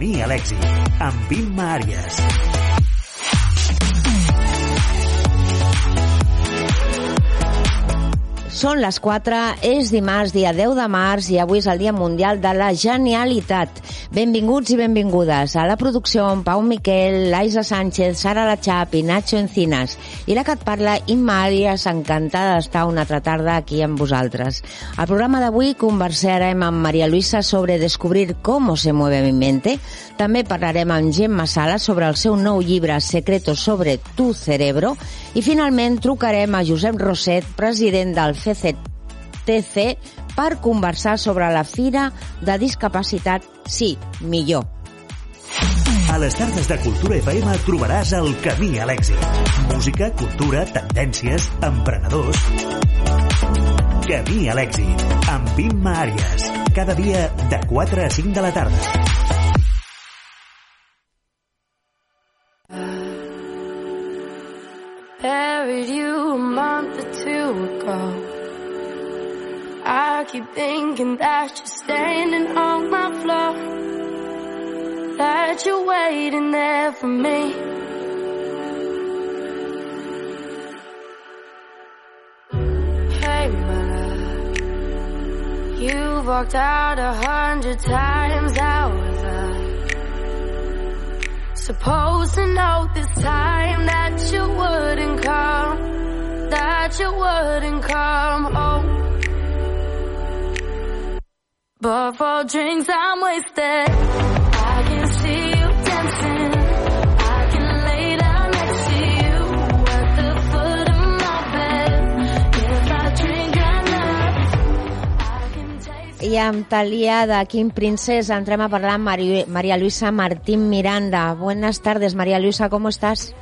Camí a l'èxit, amb Imma Àries. Són les 4, és dimarts, dia 10 de març, i avui és el Dia Mundial de la Genialitat. Benvinguts i benvingudes a la producció amb Pau Miquel, Laisa Sánchez, Sara Lachap i Nacho Encinas. I la que et parla, Imma Àries, encantada d'estar una altra tarda aquí amb vosaltres. Al programa d'avui conversarem amb Maria Luisa sobre descobrir com se mueve mi mente. També parlarem amb Gemma Sala sobre el seu nou llibre Secretos sobre tu cerebro. I finalment trucarem a Josep Roset, president del CCTC per conversar sobre la Fira de Discapacitat Sí, millor. A les tardes de Cultura FM trobaràs el camí a l'èxit. Música, cultura, tendències, emprenedors... Camí a l'èxit, amb Imma Àries. Cada dia de 4 a 5 de la tarda. Buried you a month or two ago. I keep thinking that you're standing on my floor. That you're waiting there for me. Hey, my love. You've walked out a hundred times. How was I supposed to know this time that you wouldn't come? That you wouldn't come. Oh. But for drinks I'm wasted. I can see you dancing. I can lay down next to you the foot of my bed. I amb Talia de Kim Princess entrem a parlar amb Mari- María Luisa Martín Miranda. Buenas tardes, María Luisa, ¿cómo estás?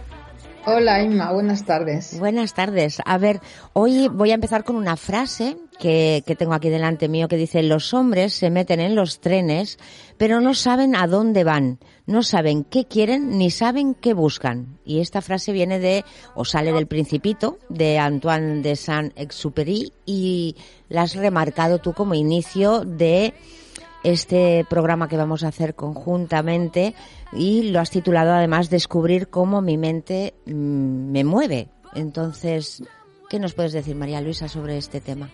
Hola Inma, buenas tardes. Buenas tardes. A ver, hoy voy a empezar con una frase que, que tengo aquí delante mío que dice, los hombres se meten en los trenes, pero no saben a dónde van, no saben qué quieren ni saben qué buscan. Y esta frase viene de, o sale del Principito, de Antoine de Saint-Exupéry, y la has remarcado tú como inicio de este programa que vamos a hacer conjuntamente y lo has titulado además Descubrir cómo mi mente mm, me mueve. Entonces, ¿qué nos puedes decir, María Luisa, sobre este tema?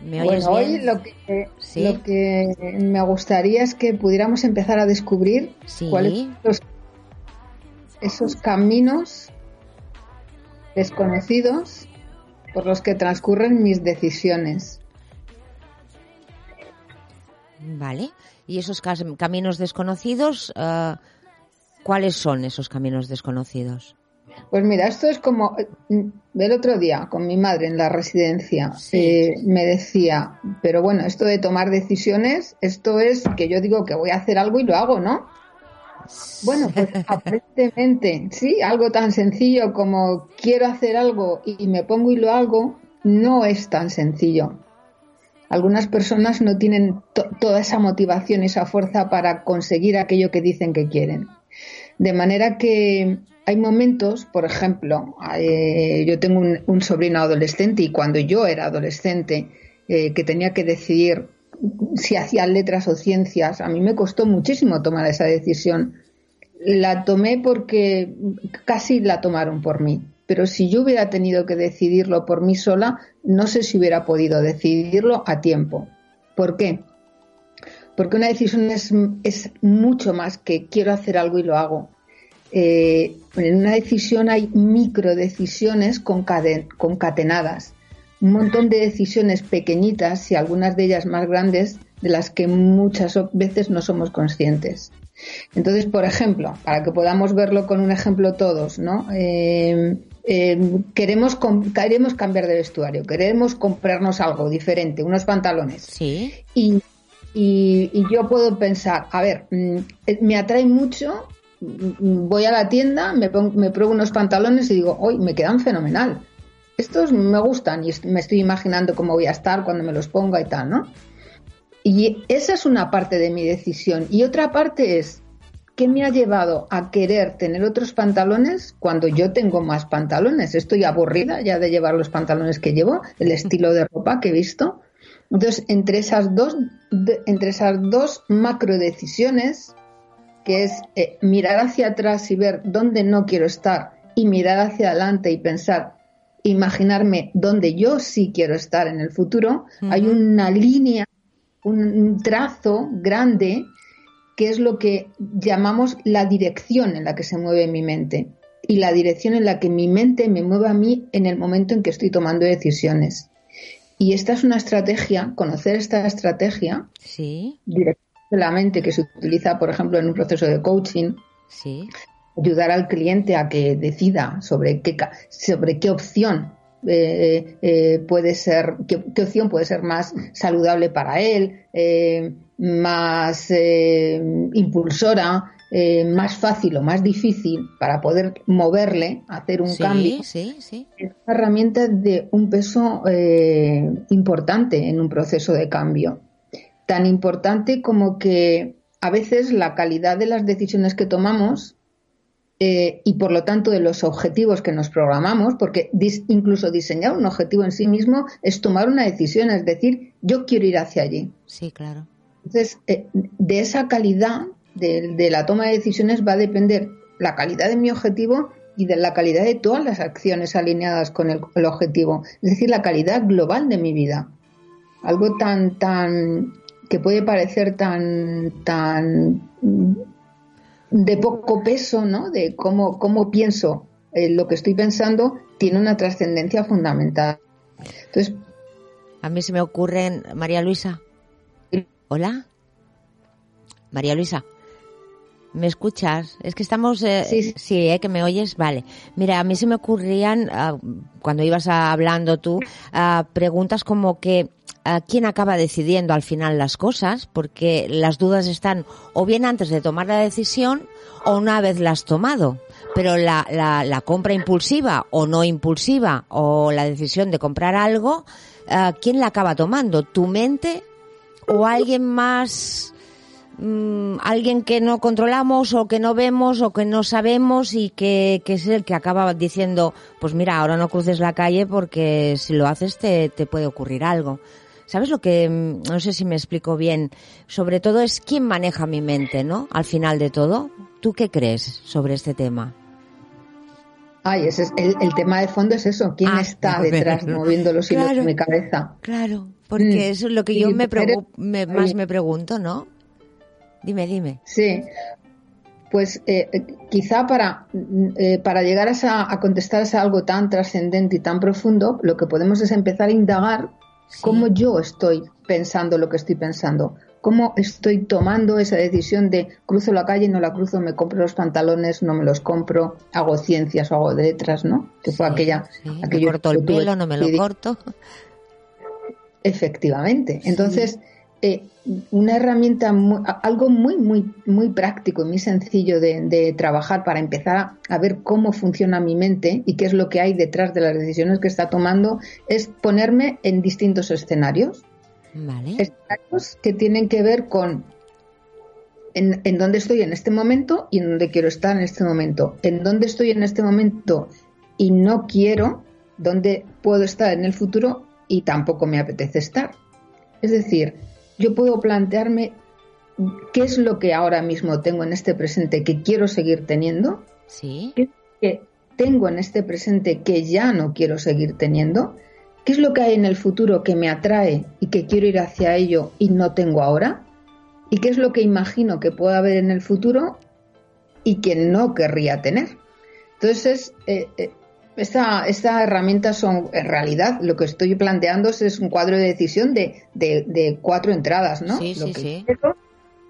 ¿Me oyes Bueno, hoy lo que, Sí. lo que me gustaría es que pudiéramos empezar a descubrir Sí. cuáles son los- esos caminos desconocidos por los que transcurren mis decisiones. Vale. ¿Y esos caminos desconocidos, eh, cuáles son esos caminos desconocidos? Pues mira, esto es como mm, el otro día con mi madre en la residencia. Sí. eh, me decía, pero bueno, esto de tomar decisiones, esto es que yo digo que voy a hacer algo y lo hago, ¿no? Bueno, pues aparentemente, sí, algo tan sencillo como quiero hacer algo y me pongo y lo hago, no es tan sencillo. Algunas personas no tienen to- toda esa motivación esa fuerza para conseguir aquello que dicen que quieren. De manera que hay momentos, por ejemplo, eh, yo tengo un, un sobrino adolescente y cuando yo era adolescente, eh, que tenía que decidir si hacía letras o ciencias, a mí me costó muchísimo tomar esa decisión. La tomé porque casi la tomaron por mí. Pero si yo hubiera tenido que decidirlo por mí sola, no sé si hubiera podido decidirlo a tiempo. ¿Por qué? Porque una decisión es, mucho más que quiero hacer algo y lo hago. Eh, en una decisión hay micro decisiones concatenadas, un montón de decisiones pequeñitas y algunas de ellas más grandes de las que muchas veces no somos conscientes. Entonces, por ejemplo, para que podamos verlo con un ejemplo todos, ¿no? Eh, eh, queremos, queremos cambiar de vestuario, queremos comprarnos algo diferente, unos pantalones. Sí. Y, y- y yo puedo pensar, a ver, mm, eh, me atrae mucho, mm, voy a la tienda, me, pon- me pruebo unos pantalones y digo, hoy me quedan fenomenal. Estos me gustan y me estoy imaginando cómo voy a estar cuando me los ponga y tal, ¿no? Y esa es una parte de mi decisión. Y otra parte es, ¿qué me ha llevado a querer tener otros pantalones cuando yo tengo más pantalones? Estoy aburrida ya de llevar los pantalones que llevo, el estilo de ropa que he visto. Entonces, entre esas dos, de- entre esas dos macro decisiones, que es eh, mirar hacia atrás y ver dónde no quiero estar, y mirar hacia adelante y pensar, imaginarme dónde yo sí quiero estar en el futuro, hay una línea, un trazo grande que es lo que llamamos la dirección en la que se mueve mi mente y la dirección en la que mi mente me mueve a mí en el momento en que estoy tomando decisiones. Y esta es una estrategia, conocer esta estrategia Sí, dirección de la mente que se utiliza, por ejemplo, en un proceso de coaching, sí. ayudar al cliente a que decida sobre qué, sobre qué opción eh, eh, puede ser, qué, qué opción puede ser más saludable para él, eh, más impulsora, más fácil o más difícil para poder moverle, hacer un sí, cambio sí, sí. es una herramienta de un peso importante en un proceso de cambio. Tan importante como que a veces la calidad de las decisiones que tomamos eh, y por lo tanto de los objetivos que nos programamos, porque dis- incluso diseñar un objetivo en sí mismo es tomar una decisión, es decir, yo quiero ir hacia allí. Sí, claro. Entonces, eh, de esa calidad de, de la toma de decisiones va a depender la calidad de mi objetivo y de la calidad de todas las acciones alineadas con el, el objetivo, es decir, la calidad global de mi vida. Algo tan, tan, que puede parecer tan, tan de poco peso, ¿no? De cómo, cómo pienso eh, lo que estoy pensando, tiene una trascendencia fundamental. Entonces, A mí se me ocurren... María Luisa. Hola. María Luisa. ¿Me escuchas? Es que estamos... eh, Sí, sí. ¿eh? Que me oyes. Vale. Mira, a mí se me ocurrían, ah, cuando ibas a- hablando tú, ah, preguntas como que ah, quién acaba decidiendo al final las cosas, porque las dudas están o bien antes de tomar la decisión o una vez la has tomado. Pero la, la, la compra impulsiva o no impulsiva o la decisión de comprar algo, ¿quién la acaba tomando? ¿Tu mente o alguien más, mm, alguien que no controlamos o que no vemos o que no sabemos y que, que es el que acaba diciendo, pues mira, ahora no cruces la calle porque si lo haces te, te puede ocurrir algo. ¿Sabes lo que, mm, no sé si me explico bien? Sobre todo es quién maneja mi mente, ¿no? Al final de todo. ¿Tú qué crees sobre este tema? ay, ese es el, el tema de fondo es eso, quién Ah, está detrás moviendo los hilos Claro. de mi cabeza. Claro, porque Mm. eso es lo que yo me- más me pregunto, ¿no? Dime, dime. Sí, pues eh, eh, quizá para, mm, eh, para llegar a, esa- a contestar a algo tan trascendente y tan profundo, lo que podemos es empezar a indagar Sí. cómo yo estoy pensando lo que estoy pensando, cómo estoy tomando esa decisión de cruzo la calle, no la cruzo, me compro los pantalones, no me los compro, hago ciencias o hago letras, ¿no? Que fue Sí, aquella... sí, me corto el pelo, no me lo corto. Efectivamente. Entonces, eh, una herramienta, muy- algo muy, muy, muy práctico y muy sencillo de, de trabajar para empezar a, a ver cómo funciona mi mente y qué es lo que hay detrás de las decisiones que está tomando, es ponerme en distintos escenarios. Vale. Escenarios que tienen que ver con en, en dónde estoy en este momento y en dónde quiero estar en este momento. En dónde estoy en este momento y no quiero, dónde puedo estar en el futuro y tampoco me apetece estar. Es decir, yo puedo plantearme qué es lo que ahora mismo tengo en este presente que quiero seguir teniendo, Sí. qué es lo que tengo en este presente que ya no quiero seguir teniendo, qué es lo que hay en el futuro que me atrae y que quiero ir hacia ello y no tengo ahora, y qué es lo que imagino que pueda haber en el futuro y que no querría tener. Entonces, eh, eh, esta, esta herramienta son, en realidad, lo que estoy planteando es un cuadro de decisión de, de- de cuatro entradas, ¿no? Sí, lo sí, que sí. quiero,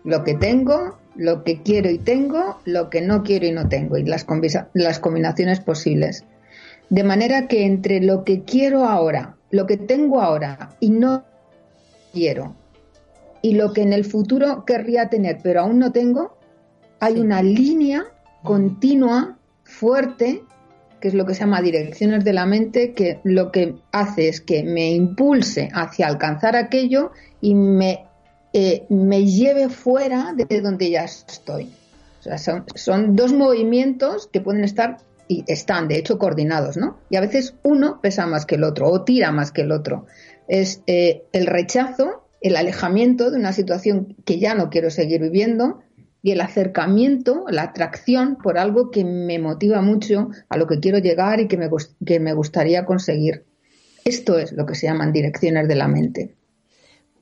lo que tengo, lo que quiero y tengo, lo que no quiero y no tengo, y las, las combinaciones posibles. De manera que entre lo que quiero ahora, lo que tengo ahora y no quiero, y lo que en el futuro querría tener, pero aún no tengo, hay una línea continua, fuerte, que es lo que se llama direcciones de la mente, que lo que hace es que me impulse hacia alcanzar aquello y me, eh, me lleve fuera de donde ya estoy. O sea, son, son dos movimientos que pueden estar y están de hecho coordinados, ¿no? Y a veces uno pesa más que el otro o tira más que el otro. Es eh, el rechazo, el alejamiento de una situación que ya no quiero seguir viviendo y el acercamiento, la atracción por algo que me motiva mucho a lo que quiero llegar y que me, que me gustaría conseguir. Esto es lo que se llaman direcciones de la mente,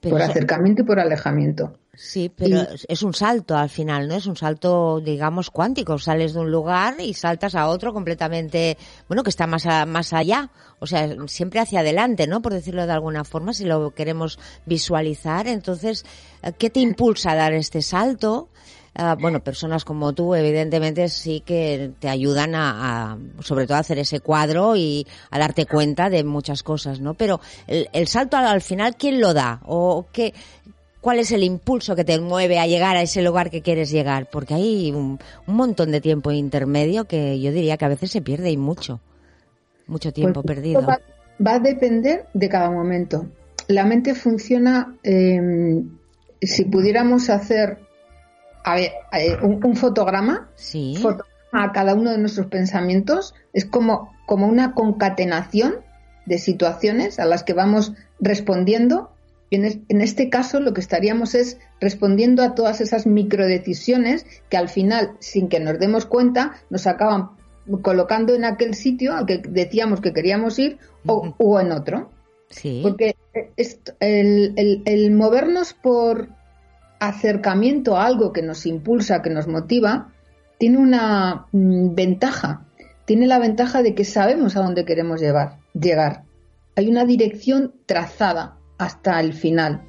Pero por acercamiento y por alejamiento. Sí, pero Y- es- un salto al final, ¿no? Es un salto, digamos, cuántico. Sales de un lugar y saltas a otro completamente, bueno, que está más, a- más allá. O sea, siempre hacia adelante, ¿no? Por decirlo de alguna forma, si lo queremos visualizar. Entonces, ¿qué te impulsa a dar este salto? Ah, bueno, personas como tú, evidentemente, sí que te ayudan a, a, sobre todo, a hacer ese cuadro y a darte cuenta de muchas cosas, ¿no? Pero el, el salto al, al final, ¿quién lo da? ¿O qué, cuál es el impulso que te mueve a llegar a ese lugar que quieres llegar? Porque hay un, un montón de tiempo intermedio que yo diría que a veces se pierde y mucho. Mucho tiempo Pues perdido. esto Va, va a depender de cada momento. La mente funciona, eh, si pudiéramos hacer a ver, eh, un, un fotograma, Sí. fotograma a cada uno de nuestros pensamientos, es como, como una concatenación de situaciones a las que vamos respondiendo. Y en, es- en este caso lo que estaríamos es respondiendo a todas esas microdecisiones que al final, sin que nos demos cuenta, nos acaban colocando en aquel sitio al que decíamos que queríamos ir o, o en otro. Sí. Porque est- el, el- el movernos por acercamiento a algo que nos impulsa, que nos motiva, tiene una mm, ventaja. Tiene la ventaja de que sabemos a dónde queremos llevar, llegar. Hay una dirección trazada hasta el final.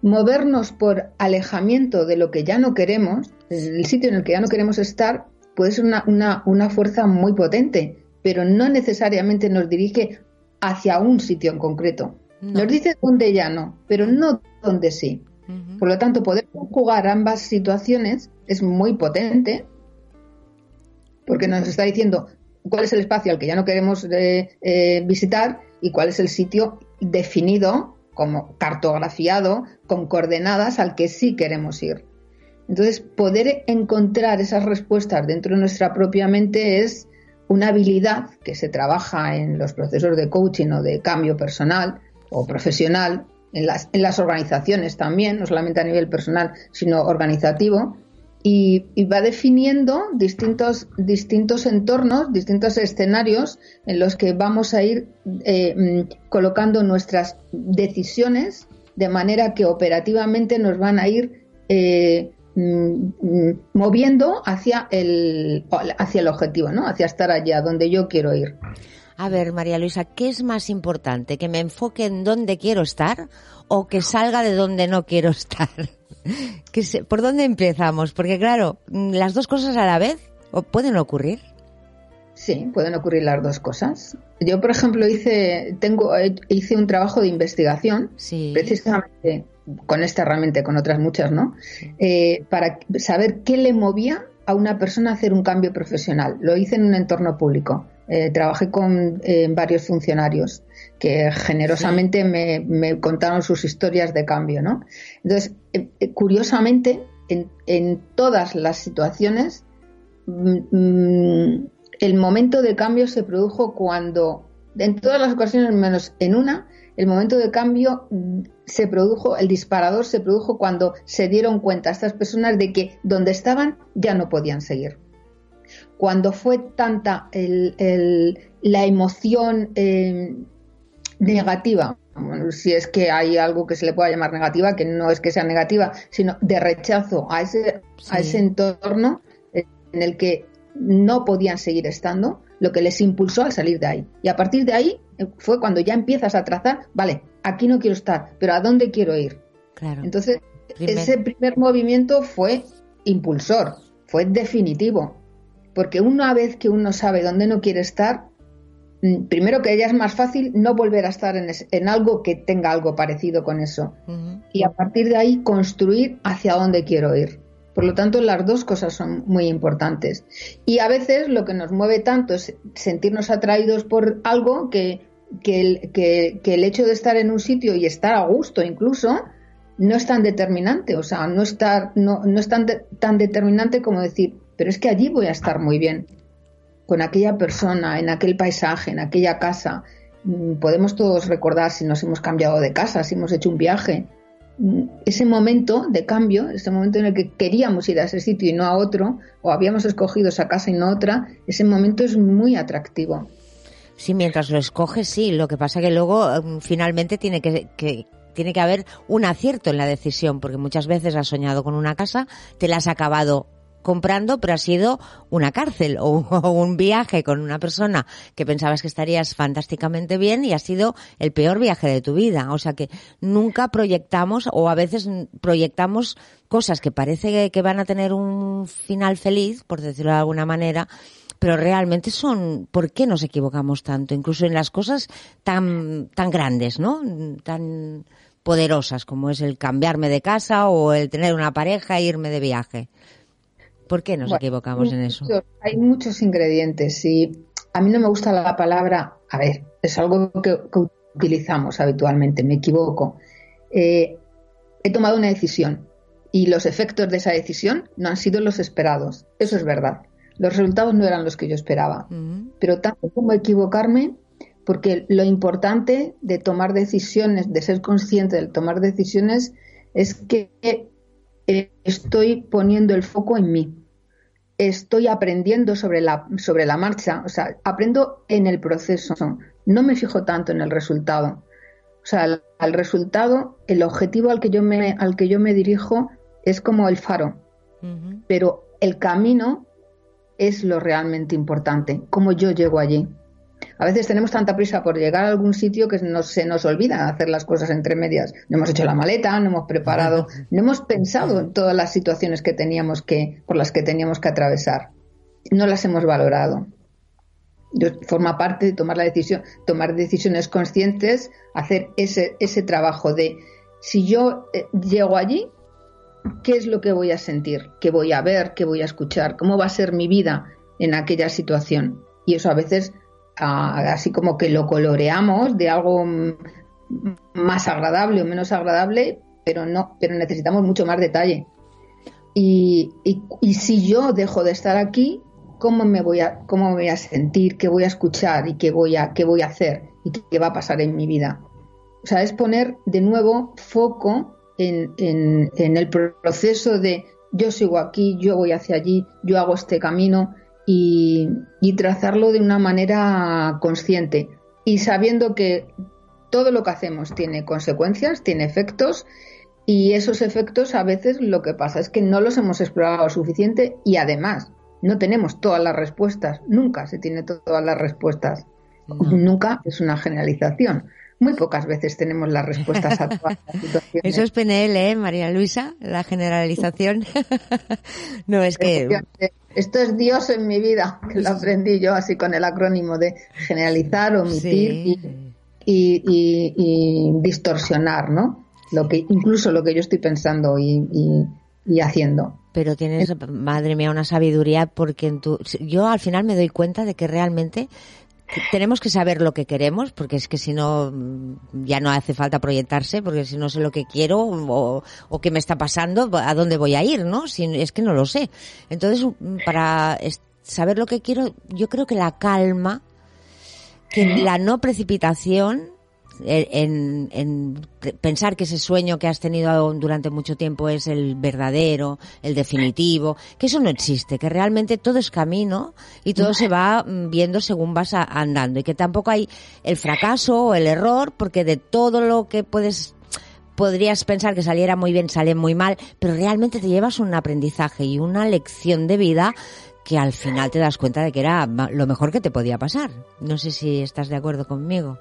Movernos por alejamiento de lo que ya no queremos, el sitio en el que ya no queremos estar, puede ser una, una- una fuerza muy potente, pero no necesariamente nos dirige hacia un sitio en concreto. No. Nos dice dónde ya no, pero no dónde sí. Por lo tanto, poder jugar ambas situaciones es muy potente porque nos está diciendo cuál es el espacio al que ya no queremos eh, eh, visitar y cuál es el sitio definido como cartografiado con coordenadas al que sí queremos ir. Entonces, poder encontrar esas respuestas dentro de nuestra propia mente es una habilidad que se trabaja en los procesos de coaching o de cambio personal o profesional, en las, en las organizaciones también, no solamente a nivel personal, sino organizativo, y, va definiendo distintos, distintos entornos, distintos escenarios en los que vamos a ir eh, colocando nuestras decisiones de manera que operativamente nos van a ir eh, mm, moviendo hacia el, hacia el objetivo, ¿no? hacia estar allá donde yo quiero ir. A ver, María Luisa, ¿qué es más importante? ¿Que me enfoque en dónde quiero estar o que salga de donde no quiero estar? ¿Qué se- ¿Por dónde empezamos? Porque claro, mm, las dos cosas a la vez pueden ocurrir. Sí, pueden ocurrir las dos cosas. Yo, por ejemplo, hice, tengo, hice un trabajo de investigación, Sí. precisamente con esta herramienta y con otras muchas, ¿no? Eh, para saber qué le movía a una persona a hacer un cambio profesional. Lo hice en un entorno público. Eh, trabajé con eh, varios funcionarios que generosamente me, me contaron sus historias de cambio, ¿no? Entonces, eh, curiosamente, en, en todas las situaciones, mm, mm, el momento de cambio se produjo cuando, en todas las ocasiones menos en una, el momento de cambio mm, se produjo, el disparador se produjo cuando se dieron cuenta estas personas de que donde estaban ya no podían seguir. Cuando fue tanta el- el- la emoción eh, negativa, bueno, si es que hay algo que se le pueda llamar negativa, que no es que sea negativa, sino de rechazo a ese, a ese entorno en el que no podían seguir estando, lo que les impulsó al salir de ahí. Y a partir de ahí eh, fue cuando ya empiezas a trazar, vale, aquí no quiero estar, pero ¿a dónde quiero ir? Claro. Entonces, Primer- ese primer movimiento fue impulsor, fue definitivo, porque una vez que uno sabe dónde no quiere estar, mm, primero que ya es más fácil no volver a estar en, es- en algo que tenga algo parecido con eso y a partir de ahí construir hacia dónde quiero ir. Por lo tanto, las dos cosas son muy importantes. Y a veces lo que nos mueve tanto es sentirnos atraídos por algo que, que, el, que- que el hecho de estar en un sitio y estar a gusto incluso no es tan determinante. O sea, no, estar, no, no es tan, de- tan determinante como decir, pero es que allí voy a estar muy bien. con aquella persona, en aquel paisaje, en aquella casa. Mm, Podemos todos recordar si nos hemos cambiado de casa, si hemos hecho un viaje. Mm, Ese momento de cambio, ese momento en el que queríamos ir a ese sitio y no a otro, o habíamos escogido esa casa y no otra, ese momento es muy atractivo. Sí, mientras lo escoges, sí. Lo que pasa que luego mm, finalmente tiene que, que- tiene que haber un acierto en la decisión, porque muchas veces has soñado con una casa, te la has acabado comprando, pero ha sido una cárcel o, un viaje con una persona que pensabas que estarías fantásticamente bien y ha sido el peor viaje de tu vida. O sea que nunca proyectamos o a veces proyectamos cosas que parece que van a tener un final feliz, por decirlo de alguna manera, pero realmente son ¿por qué nos equivocamos tanto? Incluso en las cosas tan tan grandes, ¿no? Tan poderosas como es el cambiarme de casa o el tener una pareja e irme de viaje. ¿Por qué nos Bueno, equivocamos en eso? hay muchos ingredientes y a mí no me gusta la palabra, a ver, es algo que, que utilizamos habitualmente, me equivoco. Eh, he tomado una decisión y los efectos de esa decisión no han sido los esperados. Eso es verdad. Los resultados no eran los que yo esperaba. Pero tanto como equivocarme, porque lo importante de tomar decisiones, de ser consciente de tomar decisiones, es que estoy poniendo el foco en mí. Estoy aprendiendo sobre la, sobre la marcha, o sea, aprendo en el proceso. No me fijo tanto en el resultado. O sea, al, al resultado, el objetivo al que yo me, al que yo me dirijo es como el faro pero el camino es lo realmente importante, cómo yo llego allí. A veces tenemos tanta prisa por llegar a algún sitio que se nos olvida hacer las cosas entre medias. No hemos hecho la maleta, no hemos preparado, no hemos pensado en todas las situaciones que teníamos que, por las que teníamos que atravesar. No las hemos valorado. Forma parte de tomar la decisión, tomar decisiones conscientes, hacer ese, ese trabajo de si yo eh, llego allí, ¿qué es lo que voy a sentir? ¿Qué voy a ver? ¿Qué voy a escuchar? ¿Cómo va a ser mi vida en aquella situación? Y eso a veces, así como que lo coloreamos de algo más agradable o menos agradable, pero no, pero necesitamos mucho más detalle. Y, y- y si yo dejo de estar aquí, ¿cómo me voy a, cómo me voy a sentir? ¿Qué voy a escuchar? ¿Y qué voy a, qué voy a hacer? ¿Y qué va a pasar en mi vida? O sea, es poner de nuevo foco en, en- en el proceso de yo sigo aquí, yo voy hacia allí, yo hago este camino y, y trazarlo de una manera consciente y sabiendo que todo lo que hacemos tiene consecuencias, tiene efectos y esos efectos a veces lo que pasa es que no los hemos explorado lo suficiente y además no tenemos todas las respuestas, nunca se tiene to- todas las respuestas. No. Nunca es una generalización. Muy pocas veces tenemos las respuestas a todas las situaciones. Eso es PNL, ¿eh, María Luisa? La generalización. no, es que... Esto es Dios en mi vida, que lo aprendí yo así con el acrónimo de generalizar, omitir Sí. y, y- y- y distorsionar, ¿no? Lo que, incluso lo que yo estoy pensando y, y- y haciendo. Pero tienes, madre mía, una sabiduría porque en tu, yo al final me doy cuenta de que realmente tenemos que saber lo que queremos, porque es que si no, mm, ya no hace falta proyectarse, porque si no sé lo que quiero o, o qué me está pasando, a dónde voy a ir, ¿no? Si, es que no lo sé. Entonces, mm, para saber lo que quiero, yo creo que la calma, que la no precipitación, en, en pensar que ese sueño que has tenido durante mucho tiempo es el verdadero, el definitivo, que eso no existe, que realmente todo es camino y todo se va mm, viendo según vas a- andando y que tampoco hay el fracaso o el error porque de todo lo que puedes podrías pensar que saliera muy bien, sale muy mal, pero realmente te llevas un aprendizaje y una lección de vida que al final te das cuenta de que era lo mejor que te podía pasar. No sé si estás de acuerdo conmigo.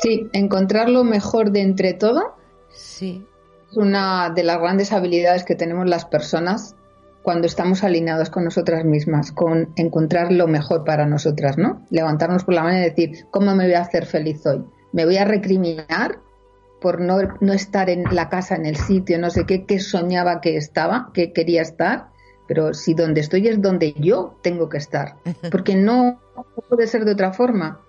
Sí, encontrar lo mejor de entre todo Sí. es una de las grandes habilidades que tenemos las personas cuando estamos alineados con nosotras mismas, con encontrar lo mejor para nosotras, ¿no? Levantarnos por la mañana y decir, ¿cómo me voy a hacer feliz hoy? ¿Me voy a recriminar por no, no estar en la casa, en el sitio, no sé qué, que soñaba que estaba, que quería estar? Pero si donde estoy es donde yo tengo que estar, porque no puede ser de otra forma.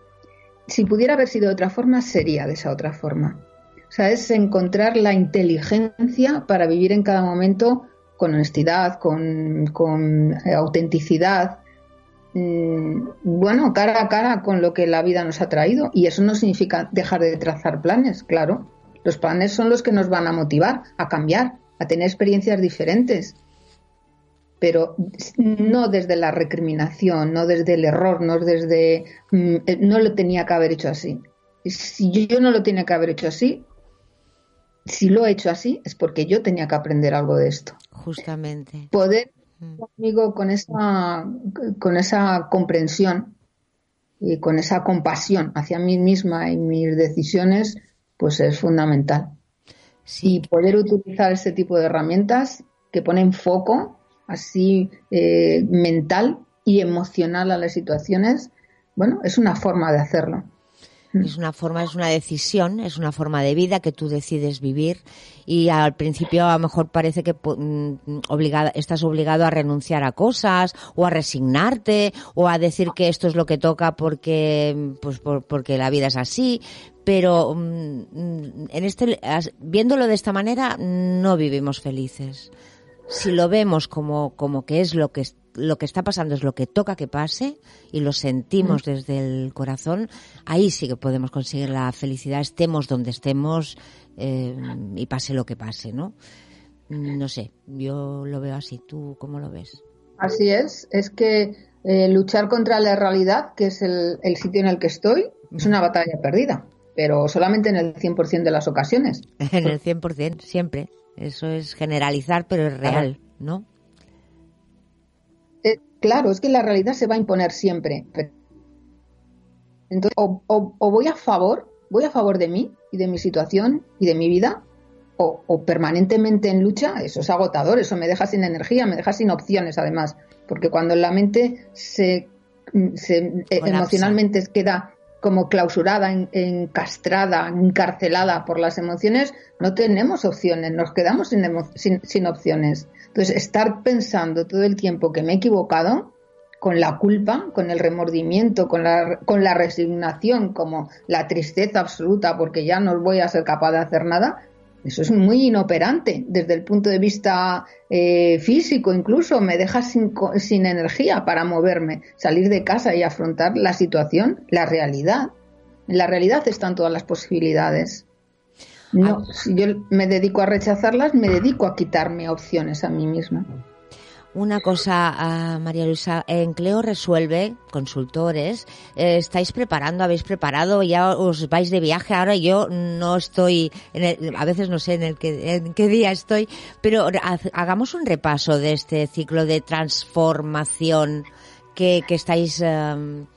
Si pudiera haber sido de otra forma, sería de esa otra forma. O sea, es encontrar la inteligencia para vivir en cada momento con honestidad, con, eh, autenticidad mm, bueno, cara a cara con lo que la vida nos ha traído. Y eso no significa dejar de trazar planes, claro. Los planes son los que nos van a motivar a cambiar, a tener experiencias diferentes. Pero no desde la recriminación, no desde el error, no desde mm, eh, no lo tenía que haber hecho así. Si yo, no lo tenía que haber hecho así, si lo he hecho así, es porque yo tenía que aprender algo de esto. Justamente. Poder Mm. conmigo con esa, con esa comprensión y con esa compasión hacia mí misma y mis decisiones, pues es fundamental. Sí. Y poder utilizar ese tipo de herramientas que ponen foco así eh, mental y emocional a las situaciones, bueno, es una forma de hacerlo. Es una forma, es una decisión, es una forma de vida que tú decides vivir y al principio a lo mejor parece que mm, obligada, estás obligado a renunciar a cosas o a resignarte o a decir que esto es lo que toca porque, pues por- porque la vida es así, pero mm, mm, en este, viéndolo de esta manera no vivimos felices. Si lo vemos como, como que es lo que es- lo que está pasando es lo que toca que pase y lo sentimos desde el corazón, ahí sí que podemos conseguir la felicidad, estemos donde estemos eh, y pase lo que pase, ¿no? Mm, No sé, yo lo veo así. ¿Tú cómo lo ves? Así es, es que eh, luchar contra la realidad, que es el, el sitio en el que estoy, es una batalla perdida, pero solamente en el 100% de las ocasiones. En el 100%, siempre. Eso es generalizar, pero es real, ¿no? Eh, claro, es que la realidad se va a imponer siempre. Entonces, o, o- o voy a favor, voy a favor de mí y de mi situación y de mi vida, o, o permanentemente en lucha, eso es agotador, eso me deja sin energía, me deja sin opciones además, porque cuando la mente se, se eh, emocionalmente queda como clausurada, en- encastrada, encarcelada por las emociones, no tenemos opciones, nos quedamos sin, sin opciones. Entonces, estar pensando todo el tiempo que me he equivocado, con la culpa, con el remordimiento, con la, con la resignación, como la tristeza absoluta porque ya no voy a ser capaz de hacer nada, eso es muy inoperante desde el punto de vista eh, físico, incluso me deja sin, sin energía para moverme, salir de casa y afrontar la situación, la realidad. En la realidad están todas las posibilidades. No, si yo me dedico a rechazarlas, me dedico a quitarme opciones a mí misma. Una cosa, ah, María Luisa, en Cleo Resuelve, consultores, eh, estáis preparando, habéis preparado, ya os vais de viaje, ahora yo no estoy, en el- a veces no sé en, el que, en qué día estoy, pero hagamos un repaso de este ciclo de transformación que, que estáis em,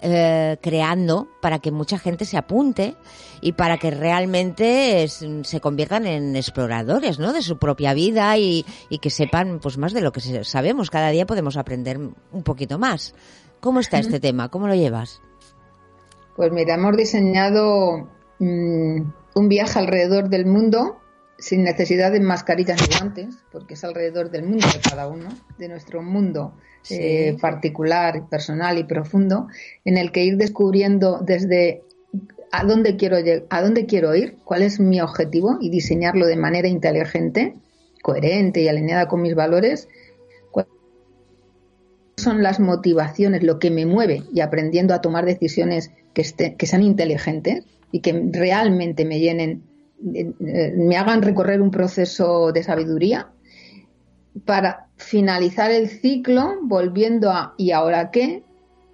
eh, creando para que mucha gente se apunte y para que realmente es- se conviertan en exploradores, ¿no? De su propia vida y, y que sepan, pues, más de lo que sabemos. Cada día podemos aprender un poquito más. ¿Cómo está este tema? ¿Cómo lo llevas? Pues mira, hemos diseñado mm, un viaje alrededor del mundo sin necesidad de mascarillas ni guantes, porque es alrededor del mundo de cada uno, de nuestro mundo Sí. eh, particular, personal y profundo, en el que ir descubriendo desde a dónde quiero a dónde quiero ir, cuál es mi objetivo y diseñarlo de manera inteligente, coherente y alineada con mis valores, cuáles son las motivaciones, lo que me mueve y aprendiendo a tomar decisiones que, esté- que sean inteligentes y que realmente me llenen, me hagan recorrer un proceso de sabiduría para finalizar el ciclo volviendo a ¿y ahora qué?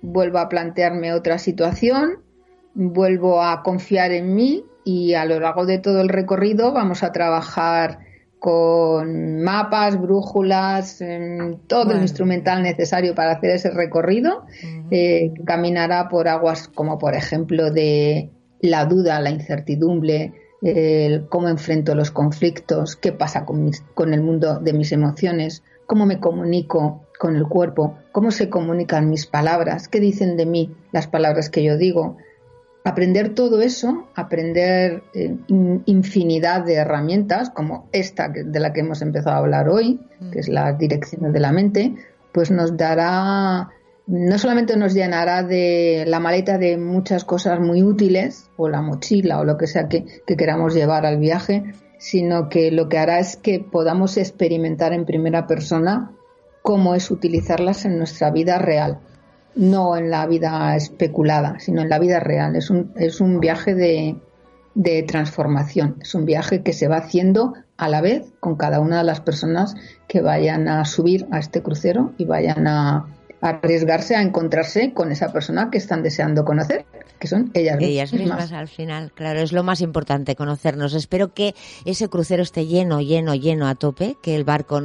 Vuelvo a plantearme otra situación, vuelvo a confiar en mí y a lo largo de todo el recorrido vamos a trabajar con mapas, brújulas, todo Bueno. el instrumental necesario para hacer ese recorrido. Eh, caminará por aguas como por ejemplo de la duda, la incertidumbre, cómo enfrento los conflictos, qué pasa con, mis- con el mundo de mis emociones, cómo me comunico con el cuerpo, cómo se comunican mis palabras, qué dicen de mí las palabras que yo digo. Aprender todo eso, aprender eh, in- infinidad de herramientas como esta de la que hemos empezado a hablar hoy, que es las direcciones de la mente, pues nos dará, no solamente nos llenará de la maleta de muchas cosas muy útiles, o la mochila, o lo que sea que, que queramos llevar al viaje, sino que lo que hará es que podamos experimentar en primera persona cómo es utilizarlas en nuestra vida real. no en la vida especulada, sino en la vida real. Es un, es un viaje de, de transformación, es un viaje que se va haciendo a la vez con cada una de las personas que vayan a subir a este crucero y vayan a arriesgarse a encontrarse con esa persona que están deseando conocer, que son ellas, Ellas mismas al final, claro, es lo más importante, conocernos. Espero que ese crucero esté lleno, lleno, lleno a tope, que el barco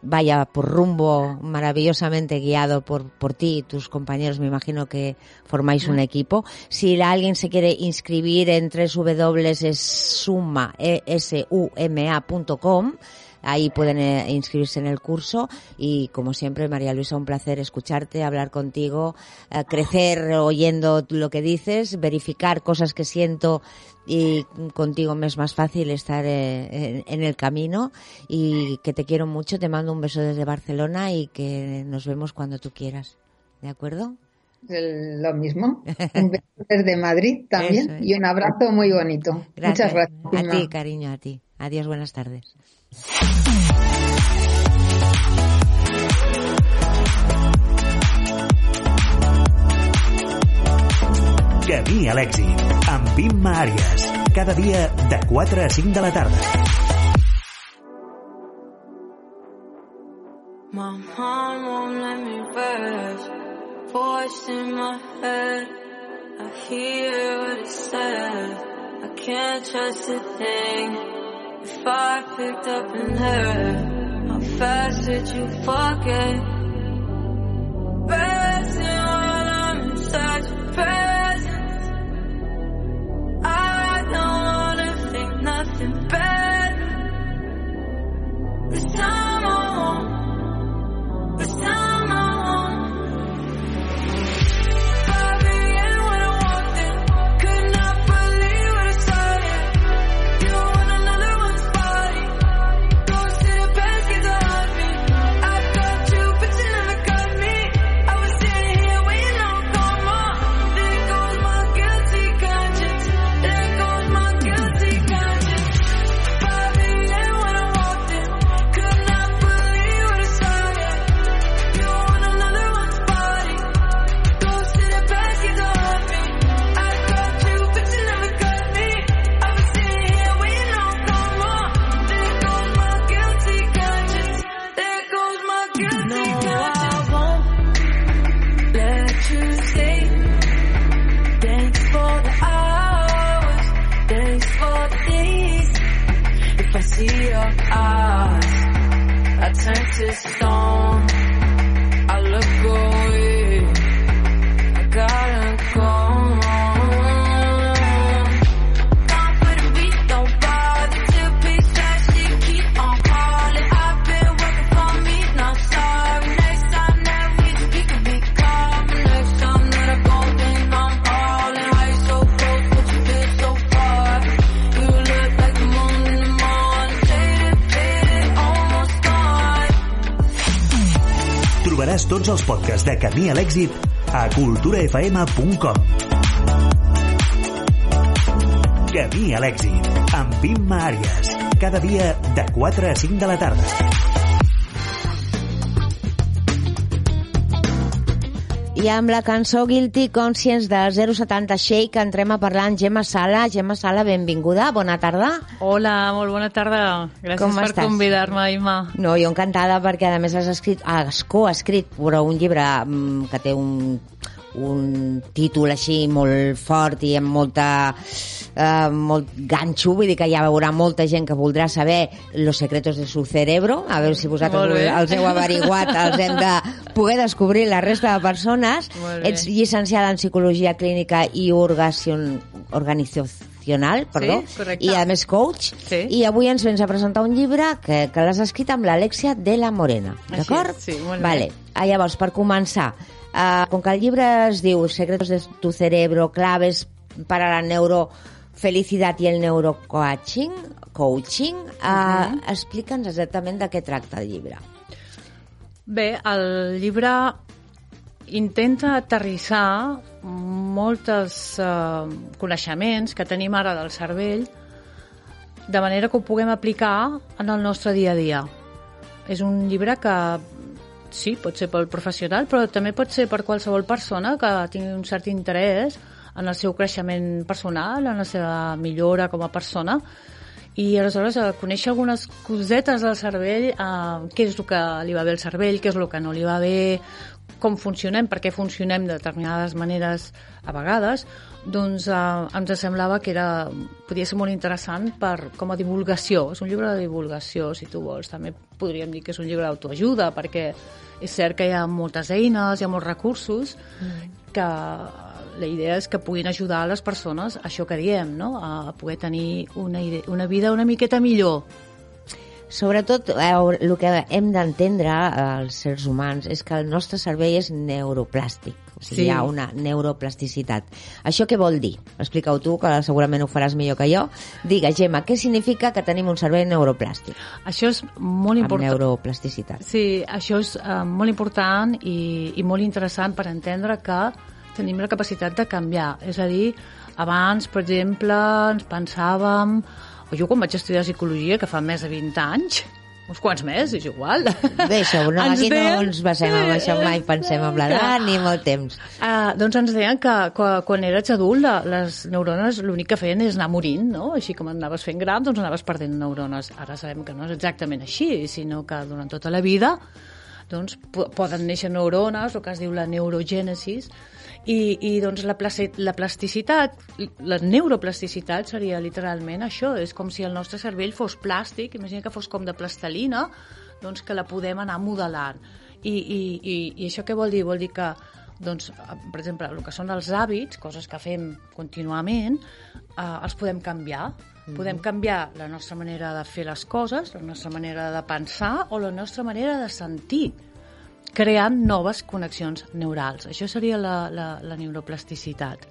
vaya por rumbo maravillosamente guiado por, por ti y tus compañeros, me imagino que formáis un equipo. Si alguien se quiere inscribir en www.suma, e S-U-M-A.com, Ahí pueden eh, inscribirse en el curso y como siempre, María Luisa, un placer escucharte, hablar contigo, eh, crecer oyendo lo que dices, verificar cosas que siento y contigo me es más fácil estar eh, en, en el camino y que te quiero mucho, te mando un beso desde Barcelona y que nos vemos cuando tú quieras. ¿De acuerdo? Lo mismo. Un beso desde Madrid también es. y un abrazo muy bonito. Muchas gracias. A ti, cariño, a ti. Adiós, buenas tardes. Camí a l'èxit, amb Imma Àries. Cada dia de 4 a 5 de la tarda. My mom won't let me rest. Voice in my head. I hear what it says. I can't trust a thing. If I picked up and heard, how fast did you forget? to start. Tots els podcasts de Camí a l'èxit a culturafm.com. Camí a l'èxit, amb Imma Àries. Cada dia de 4 a 5 de la tarda. I amb la cançó Guilty Conscience de 070 Shake entrem a parlar amb Gemma Sala. Gemma Sala, benvinguda, bona tarda. Hola, molt bona tarda. Gràcies Com per convidar-me, Imma. No, jo encantada perquè a més has escrit, has coescrit però un llibre mm, que té un, un títol així molt fort i amb molta eh, molt ganxo, vull dir que ja veurà molta gent que voldrà saber los secretos de su cerebro, a veure si vosaltres bé. els heu averiguat, els hem de poder descobrir la resta de persones. Bé. Ets llicenciada en Psicologia Clínica i Organización, Organizacional, perdó, correcte. i a més coach, Sí. i avui ens vens a presentar un llibre que, que l'has escrit amb l'Alexia de la Morena, d'acord? sí, molt bé. vale. Ah, llavors, per començar, uh, com que el llibre es diu Secretos de tu cerebro, claves para la neurofelicidad i el neurocoaching, coaching, uh, explica'ns exactament de què tracta el llibre. Bé, el llibre intenta aterrissar molts eh, coneixements que tenim ara del cervell de manera que ho puguem aplicar en el nostre dia a dia. És un llibre que sí, pot ser pel professional, però també pot ser per qualsevol persona que tingui un cert interès en el seu creixement personal, en la seva millora com a persona, i aleshores eh, conèixer algunes cosetes del cervell, eh, què és el que li va bé al cervell, què és el que no li va bé, com funcionem, per què funcionem de determinades maneres a vegades, doncs eh, ens semblava que era, podia ser molt interessant per, com a divulgació. És un llibre de divulgació, si tu vols. També podríem dir que és un llibre d'autoajuda, perquè és cert que hi ha moltes eines, hi ha molts recursos, mm. que la idea és que puguin ajudar a les persones, això que diem, no? a poder tenir una, idea, una vida una miqueta millor. Sobretot, eh, el que hem d'entendre eh, els sers humans és que el nostre cervell és neuroplàstic. O sigui, Sí. hi ha una neuroplasticitat. Això què vol dir? Explica-ho tu, que segurament ho faràs millor que jo. Digues, Gemma, què significa que tenim un cervell neuroplàstic? Això és molt Amb important. neuroplasticitat. Sí, això és eh, molt important i, i molt interessant per entendre que tenim la capacitat de canviar. És a dir, abans, per exemple, ens pensàvem... O jo quan vaig estudiar psicologia, que fa més de 20 anys, uns quants més, és igual. Deixa, no, Ens aquí no deien- ens basem en això, mai pensem en l'edat ni en el temps. Uh, doncs ens deien que, que quan eres adult les neurones l'únic que feien és anar morint, no? Així com anaves fent gran, doncs anaves perdent neurones. Ara sabem que no és exactament així, sinó que durant tota la vida doncs, po- poden néixer neurones, el que es diu la neurogènesis, i, i doncs la, la plasticitat, la neuroplasticitat seria literalment això, és com si el nostre cervell fos plàstic, imagina que fos com de plastelina, doncs que la podem anar modelant. I, i, i, i això què vol dir? Vol dir que doncs, per exemple, el que són els hàbits, coses que fem contínuament, eh, els podem canviar. Podem canviar la nostra manera de fer les coses, la nostra manera de pensar o la nostra manera de sentir, creant noves connexions neurals. Això seria la, la, la neuroplasticitat.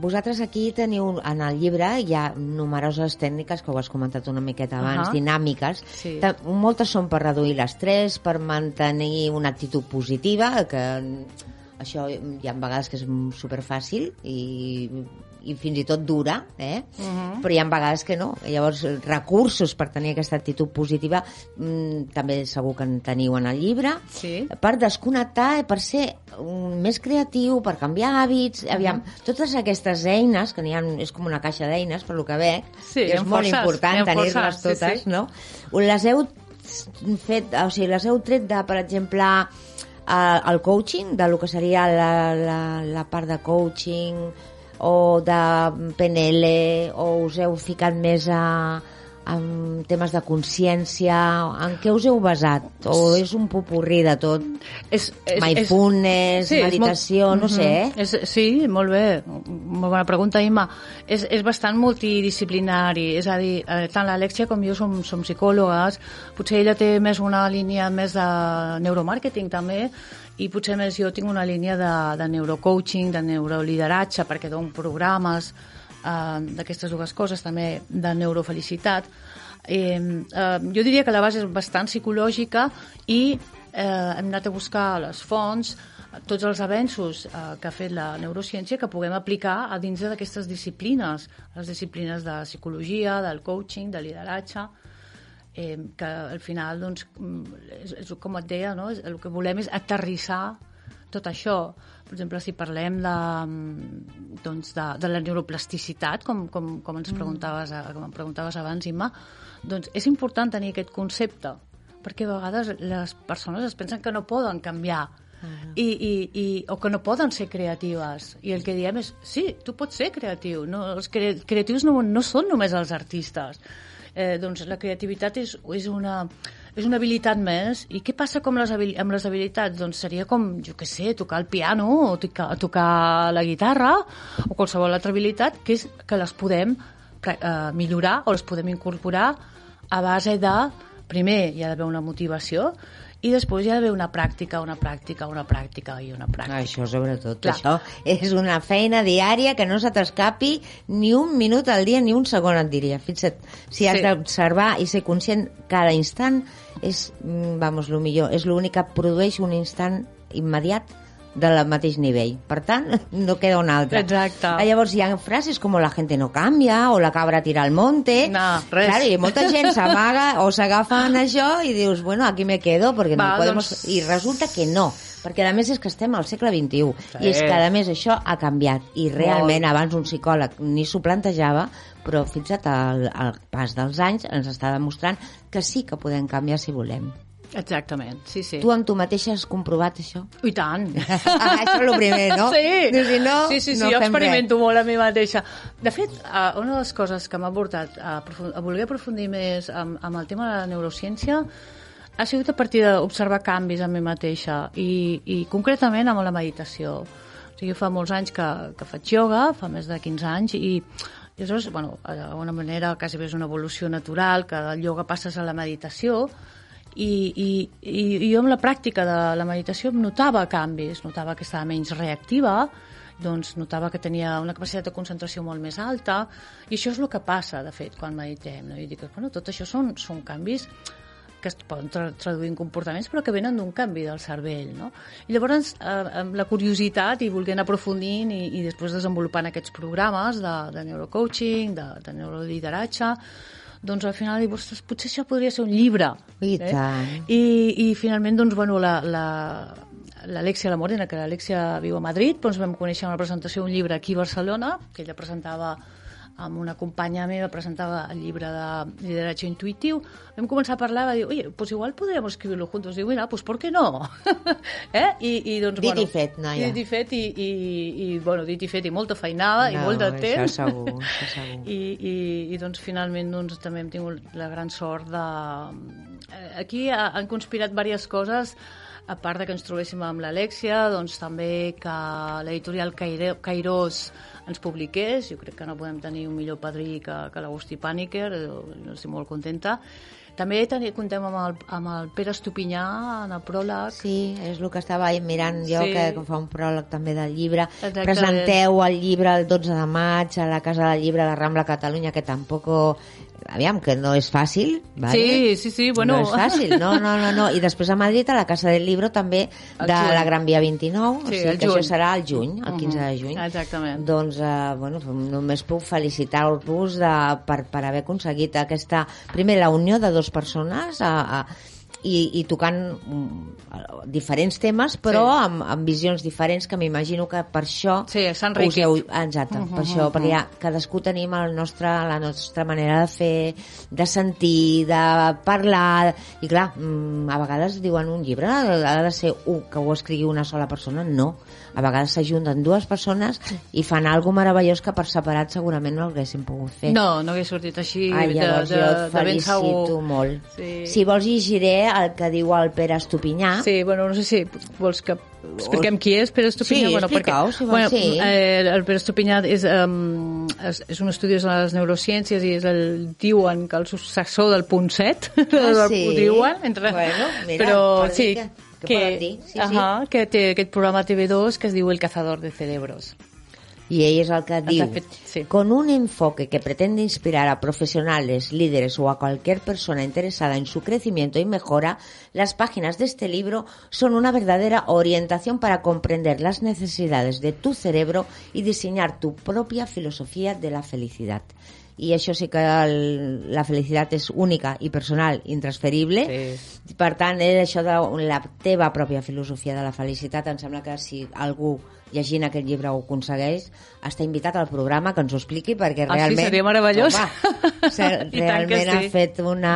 Vosaltres aquí teniu, en el llibre hi ha numeroses tècniques, que ho has comentat una miqueta abans, Ahà. dinàmiques. Sí. Moltes són per reduir l'estrès, per mantenir una actitud positiva, que això hi ha vegades que és superfàcil i, i fins i tot dura, eh? Mhm. però hi ha vegades que no. Llavors, recursos per tenir aquesta actitud positiva mm, també segur que en teniu en el llibre Sí. per desconnectar, per ser mm, més creatiu, per canviar hàbits, aviam, totes aquestes eines, que n'hi ha, és com una caixa d'eines, per lo que veig, Sí, que és molt forces, important tenir-les forces, sí, totes, sí. no? Les heu fet, o sigui, les heu tret de, per exemple, eh, el coaching, de lo que seria la, la, la part de coaching o de PNL, o us heu ficat més a, en temes de consciència, en què us heu basat? O és un popurrí de tot? És, és, Mindfulness, és meditació, no sé, eh? És, sí, molt bé, molt bona pregunta, Imma. És, és bastant multidisciplinari, és a dir, eh, tant l'Alexia com jo som, som psicòlogues, potser ella té més una línia més de neuromàrqueting també, i potser més jo tinc una línia de, de neurocoaching, de neurolideratge, perquè dono programes eh, d'aquestes dues coses, també de neurofelicitat. Eh, eh, jo diria que la base és bastant psicològica i eh, hem anat a buscar les fonts tots els avenços eh, que ha fet la neurociència que puguem aplicar a dins d'aquestes disciplines, les disciplines de psicologia, del coaching, de lideratge, eh, que al final, doncs, mm, és, és com et deia, no? El que volem és aterrissar tot això. Per exemple, si parlem de, mm, doncs de, de la neuroplasticitat, com, com, com ens preguntaves, eh, com em preguntaves abans, Imma, doncs és important tenir aquest concepte, perquè a vegades les persones es pensen que no poden canviar, i, i, i, o que no poden ser creatives. I el que diem és, sí, tu pots ser creatiu. No, els cre creatius no, no són només els artistes. Eh, doncs la creativitat és, és, una, és una habilitat més. I què passa com les amb les habilitats? Doncs seria com, jo què sé, tocar el piano o tocar, tocar la guitarra o qualsevol altra habilitat, que és que les podem eh, millorar o les podem incorporar a base de, primer, hi ha d'haver una motivació i després hi ha d'haver una pràctica, una pràctica, una pràctica i una pràctica. Això, sobretot. Clar. Això és una feina diària que no se t'escapi ni un minut al dia ni un segon, et diria. Fixa't, si has Sí. d'observar i ser conscient cada instant, és, mm, vamos, lo millor. És l'únic que produeix un instant immediat del mateix nivell. Per tant, no queda una altra. Exacte. Ah, Llavors hi ha frases com la gente no cambia o la cabra tira al monte. No, res. Claro, i molta gent s'amaga o s'agafa en això i dius, bueno, aquí me quedo perquè Va, no podemos... doncs- I resulta que no, perquè a més és que estem al segle XXI Sí. i és que a més això ha canviat i realment abans un psicòleg ni s'ho plantejava però fixa't al, al pas dels anys ens està demostrant que sí que podem canviar si volem. Exactament, sí, sí. Tu amb tu mateixa has comprovat això? I tant. Ah, això és el primer, no? Sí. Dius, si no, sí, sí, sí, no jo experimento molt a mi mateixa. De fet, eh, una de les coses que m'ha portat a, a voler aprofundir més amb, amb el tema de la neurociència ha sigut a partir d'observar canvis en mi mateixa i, i concretament amb la meditació. O sigui, fa molts anys que, que faig yoga, fa més de 15 anys, i, i aleshores, bueno, d'alguna manera quasi bé és una evolució natural, que del yoga passes a la meditació, i, i, i, i jo amb la pràctica de la meditació notava canvis, notava que estava menys reactiva, doncs notava que tenia una capacitat de concentració molt més alta, i això és el que passa, de fet, quan meditem. No? I dic, bueno, tot això són, són canvis que es poden tra traduir en comportaments però que venen d'un canvi del cervell no? i llavors eh, amb la curiositat i volent aprofundint i, i després desenvolupant aquests programes de, de neurocoaching, de, de neurolideratge doncs al final dic, ostres, potser això podria ser un llibre I tant. i, i finalment doncs, bueno, la, la, l'Alexia La Morena, que l'Alexia viu a Madrid, doncs vam conèixer en una presentació un llibre aquí a Barcelona, que ella presentava amb una companya meva presentava el llibre de lideratge intuitiu, vam començar a parlar, va dir, oye, pues igual podríamos escribirlo juntos. Diu, mira, pues ¿por qué no? eh? I, i doncs, Dit bueno, i fet, noia. Dit i fet, i, i, i, bueno, dit i fet, i molta feinada, i molt de això temps. segur, això segur. I, i, i doncs finalment doncs, també hem tingut la gran sort de... Aquí ha- han conspirat diverses coses, a part de que ens trobéssim amb l'Alexia, doncs també que l'editorial Caire- Cairós ens publiqués, jo crec que no podem tenir un millor padrí que, que l'Agustí Pàniker, eh, estic molt contenta. També teni, comptem amb el, amb el Pere Estupinyà en el pròleg, Sí, és el que estava mirant jo, Sí. que, que fa un pròleg també del llibre. Exactament. Presenteu el llibre el 12 de maig a la Casa del Llibre de Rambla Catalunya, que tampoc... Aviam, que no és fàcil, vale? Sí, sí, sí, bueno. No és fàcil, no, no, no, no. I després a Madrid, a la Casa del Llibre, també, de juny. la Gran Via 29, Sí, o sigui que això juny. serà al juny, el 15 de juny. Mhm, exactament. Doncs, eh, bueno, només puc felicitar-vos de, per, per haver aconseguit aquesta, primer, la unió de dues persones a, a, i, i tocant mm, diferents temes, però Sí. amb, amb visions diferents, que m'imagino que per això... Sí, s'ha enriquit. heu, exacte, Mhm, per això, mhm. perquè ja cadascú tenim el nostre, la nostra manera de fer, de sentir, de parlar, i clar, mm, a vegades diuen un llibre ha de ser un, que ho escrigui una sola persona, no. A vegades s'ajunten dues persones i fan alguna meravellós que per separat segurament no haguessin pogut fer. No, no hagués sortit així Ai, de, de, jo et de ben felicito segur. molt. Sí. Si vols llegiré el que diu el Pere Estupinyà. Sí, bueno, no sé si vols que expliquem qui és Pere Estupinyà. Sí, bueno, explica-ho, si vols, bueno, sí. eh, el Pere Estupinyà és, um, és, és un estudi de les neurociències i és el, diuen que el successor del punt 7, Ah, sí? ho diuen, entre... Bueno, mira, però sí, que- que dir, sí, sí. ahà, que té aquest programa TV2 que es diu El cazador de cerebros. Y ella es el que diu, fet, sí. con un enfoque que pretende inspirar a profesionales, líderes o a cualquier persona interesada en su crecimiento y mejora, las páginas de este libro son una verdadera orientación para comprender las necesidades de tu cerebro y diseñar tu propia filosofía de la felicidad. I això sí que el, la felicitat és única i personal, intransferible. Sí. Per tant, és això de la teva pròpia filosofia de la felicitat. Em sembla que si algú llegint aquest llibre ho aconsegueix, està invitat al programa que ens ho expliqui perquè Ah, sí, realment... seria meravellós. Home, se- I tant que realment ha sí. fet una...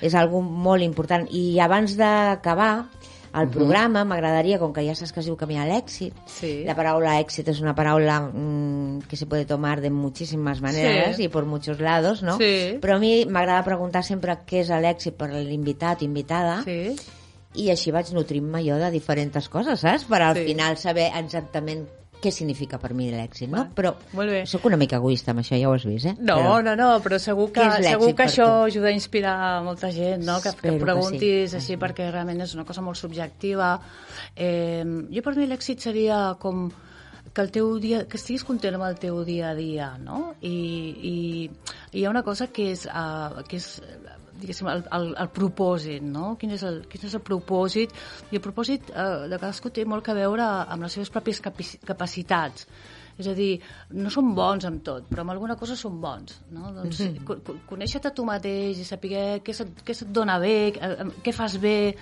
és algo molt important. I abans d'acabar el programa, m'agradaria, com que ja saps que es diu Camí a l'èxit, Sí. la paraula èxit és una paraula mm, que se puede tomar de muchísimas maneras Sí. y por muchos lados, ¿no? Sí. Però a mi m'agrada preguntar sempre què és l'èxit per l'invitat, invitada, Sí. I així vaig nutrint-me jo de diferents coses, saps? Per al Sí. final saber exactament què significa per mi l'èxit, no? Però sóc una mica egoista amb això, ja ho has vist, eh? No, Però... no, no, però segur que, segur que això tu? ajuda a inspirar molta gent, no? Que, Espero que que preguntis sí. així perquè realment és una cosa molt subjectiva. Eh, jo per mi l'èxit seria com que, el teu dia, que estiguis content amb el teu dia a dia, no? I, i, i hi ha una cosa que és, uh, que és diguéssim, el, el, el propòsit, no? Quin és el, quin és el propòsit? I el propòsit eh, de cadascú té molt que veure amb les seves pròpies capacitats. És a dir, no som bons amb tot, però amb alguna cosa som bons. No? Doncs, Mhm. co- co- Conèixer-te tu mateix i saber què què se't dona bé, eh, què fas bé,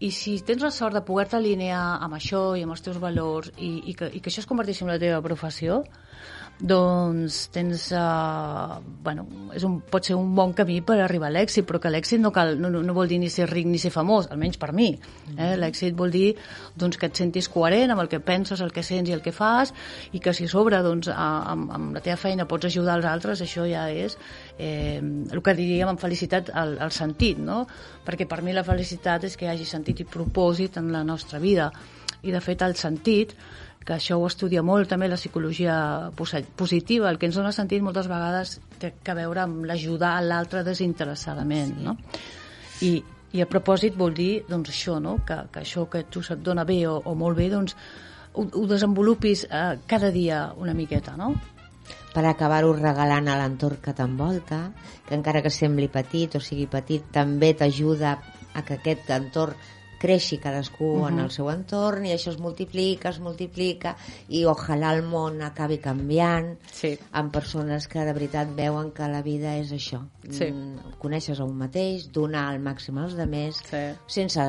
i si tens la sort de poder-te alinear amb això i amb els teus valors i, i, que, i que això es converteixi en la teva professió, doncs tens, uh, bueno, és un, pot ser un bon camí per arribar a l'èxit, però que l'èxit no, cal, no, no vol dir ni ser ric ni ser famós, almenys per mi. Eh? L'èxit vol dir doncs, que et sentis coherent amb el que penses, el que sents i el que fas, i que si a sobre doncs, a, amb, amb la teva feina pots ajudar els altres, això ja és eh, el que diríem amb felicitat el, el sentit, no? Perquè per mi la felicitat és que hi hagi sentit i propòsit en la nostra vida. I de fet el sentit que això ho estudia molt també la psicologia posi- positiva, el que ens dona sentit moltes vegades té que veure amb l'ajudar a l'altre desinteressadament, no? I, I a propòsit vol dir doncs, això, no? que, que això que tu se't dona bé o, o molt bé, doncs ho, ho desenvolupis eh, cada dia una miqueta, no? per acabar-ho regalant a l'entorn que t'envolta, que encara que sembli petit o sigui petit, també t'ajuda a que aquest entorn creixi cadascú uh -huh. en el seu entorn i això es multiplica, es multiplica i ojalà el món acabi canviant Sí. amb persones que de veritat veuen que la vida és això. Sí. Mm, Conèixer a un mateix, donar al màxim als demés, Sí. sense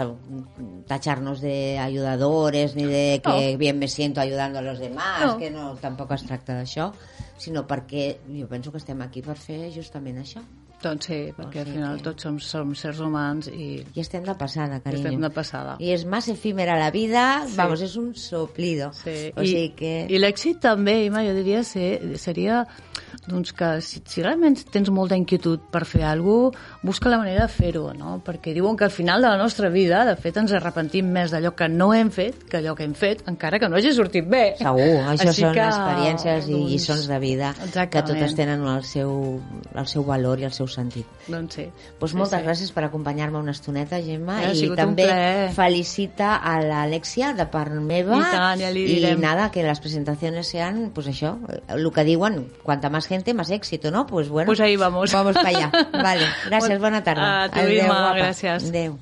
tacharnos de ayudadores ni de que No. bien me siento ayudando a los demás, No. que no, tampoc es tracta d'això, sinó perquè jo penso que estem aquí per fer justament això. Doncs sí, perquè al sigui final que- tots som, som sers humans i I estem de passada, carinyo. estem de passada. I és massa efímera la vida, Sí. vamos, és un soplido. Sí. O I, sigui que... I l'èxit també, Ima, jo diria, ser, seria doncs que si, si realment tens molta inquietud per fer alguna cosa, busca la manera de fer-ho, no? Perquè diuen que al final de la nostra vida, de fet, ens arrepentim més d'allò que no hem fet que allò que hem fet, encara que no hagi sortit bé. Segur, això Així són que, experiències i doncs, lliçons de vida que exactament. totes tenen el seu, el seu valor i el seu sentit. Doncs sí. Pues sí, moltes sí. gràcies per acompanyar-me una estoneta, Gemma, Ha i també felicita a l'Alexia de part meva I tant, ja li i direm. nada, que las presentaciones sean, pues això, el que diuen, cuanta más gente, más éxito, ¿no? Pues bueno, Pues ahí vamos. vamos para allá. Vale, gràcies, bona tarda. A tu, Adéu, Imma, guapa. gràcies. Adéu.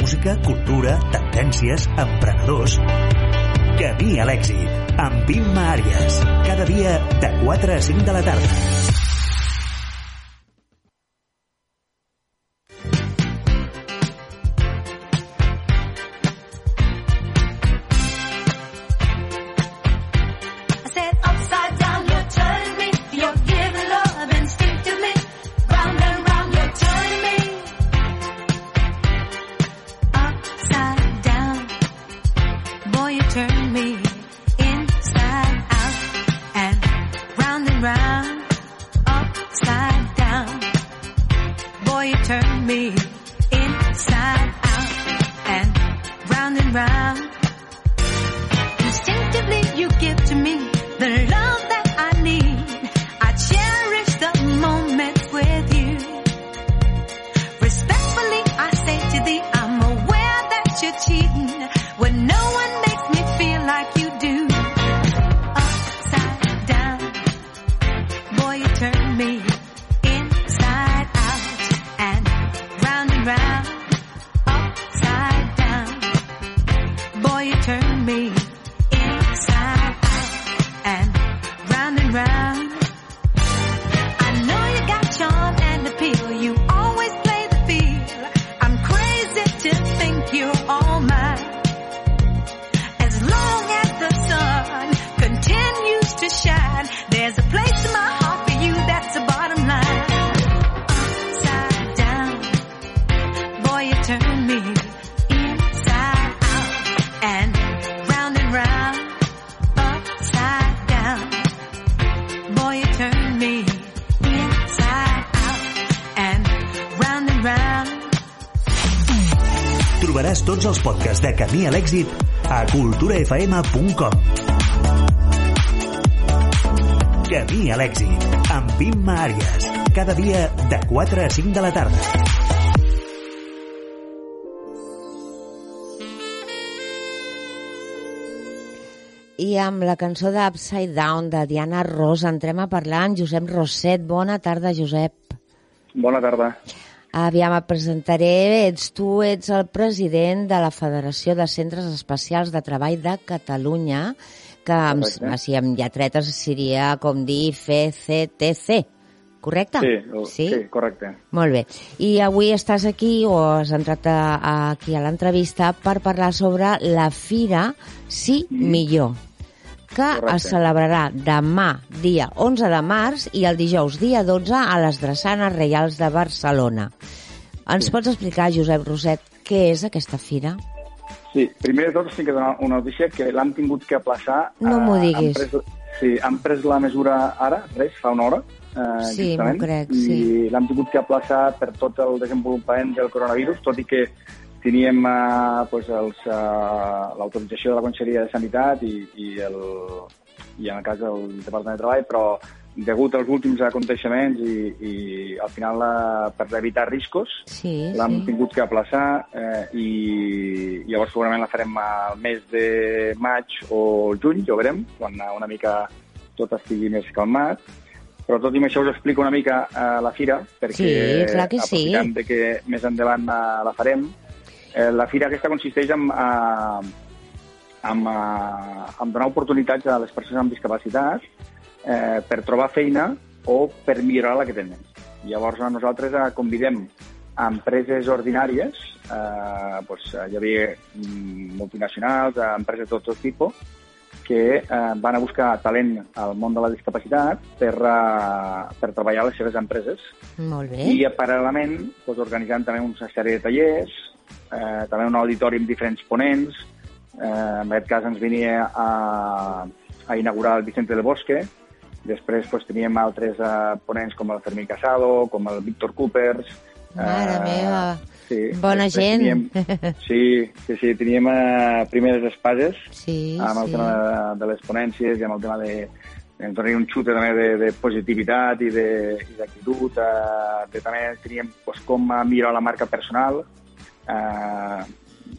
Música, cultura, tendències, emprenedors... Camí a l'èxit, amb Imma Àries. Cada dia de 4 a 5 de la tarda. De Camí a l'èxit a culturafm.com. Camí a l'èxit, amb Imma Àries. Cada dia de 4 a 5 de la tarda. I amb la cançó d'Upside Down de Diana Rosa entrem a parlar amb Josep Roset. Bona tarda, Josep. Bona tarda. Aviam, et presentaré. Ets tu, ets el president de la Federació de Centres Especials de Treball de Catalunya, que amb, així, amb lletretes seria com dir FCTC, correcte? Sí, o- sí? sí, correcte. Molt bé. I avui estàs aquí, o has entrat a, a, aquí a l'entrevista, per parlar sobre la Fira Sí Millor, que Correcte. es celebrarà demà, dia 11 de març, i el dijous, dia 12, a les Drassanes Reials de Barcelona. Ens pots explicar, Josep Roset, què és aquesta fira? Sí, primer de tot tinc que donar una notícia que l'han tingut que aplaçar. No m'ho eh, diguis. Han pres, sí, han pres la mesura ara, res, fa una hora. Eh, Sí, justament, m'ho crec, I sí. l'han tingut que aplaçar per tot el desenvolupament del coronavirus, tot i que teníem eh, pues, els, eh, l'autorització de la Conselleria de Sanitat i, i, el, i en el cas del Departament de Treball, però degut als últims aconteixements i, i al final eh, per evitar riscos Sí, l'hem sí. tingut que aplaçar eh, i llavors segurament la farem al mes de maig o juny, ja ho veurem, quan una mica tot estigui més calmat. Però tot i això us explico una mica eh, la fira, perquè Sí, clar que sí. aprofitant de que més endavant eh, la farem. Eh, la fira aquesta consisteix en, eh, en, eh, en donar oportunitats a les persones amb discapacitat eh, per trobar feina o per millorar la que tenen. Llavors eh, nosaltres eh, convidem a empreses ordinàries, eh, doncs, hi havia mm, multinacionals, eh, empreses de tot tipus, que eh, van a buscar talent al món de la discapacitat per, eh, per treballar a les seves empreses Molt bé. i eh, paral·lelament doncs, organitzant també una sèrie de tallers, eh, també un auditori amb diferents ponents, eh, en aquest cas ens venia a, a inaugurar el Vicente del Bosque, després doncs, teníem altres eh, ponents com el Fermín Casado, com el Víctor Coopers... Mare meva. Sí, Bona després gent. Teníem, sí, sí, sí, teníem eh, primeres espases Sí, amb el sí. tema de, de les ponències i amb el tema de, ens donaria un xute també de, de positivitat i de- i d'actitud. Eh, de, també teníem pues, com a millorar la marca personal. Eh,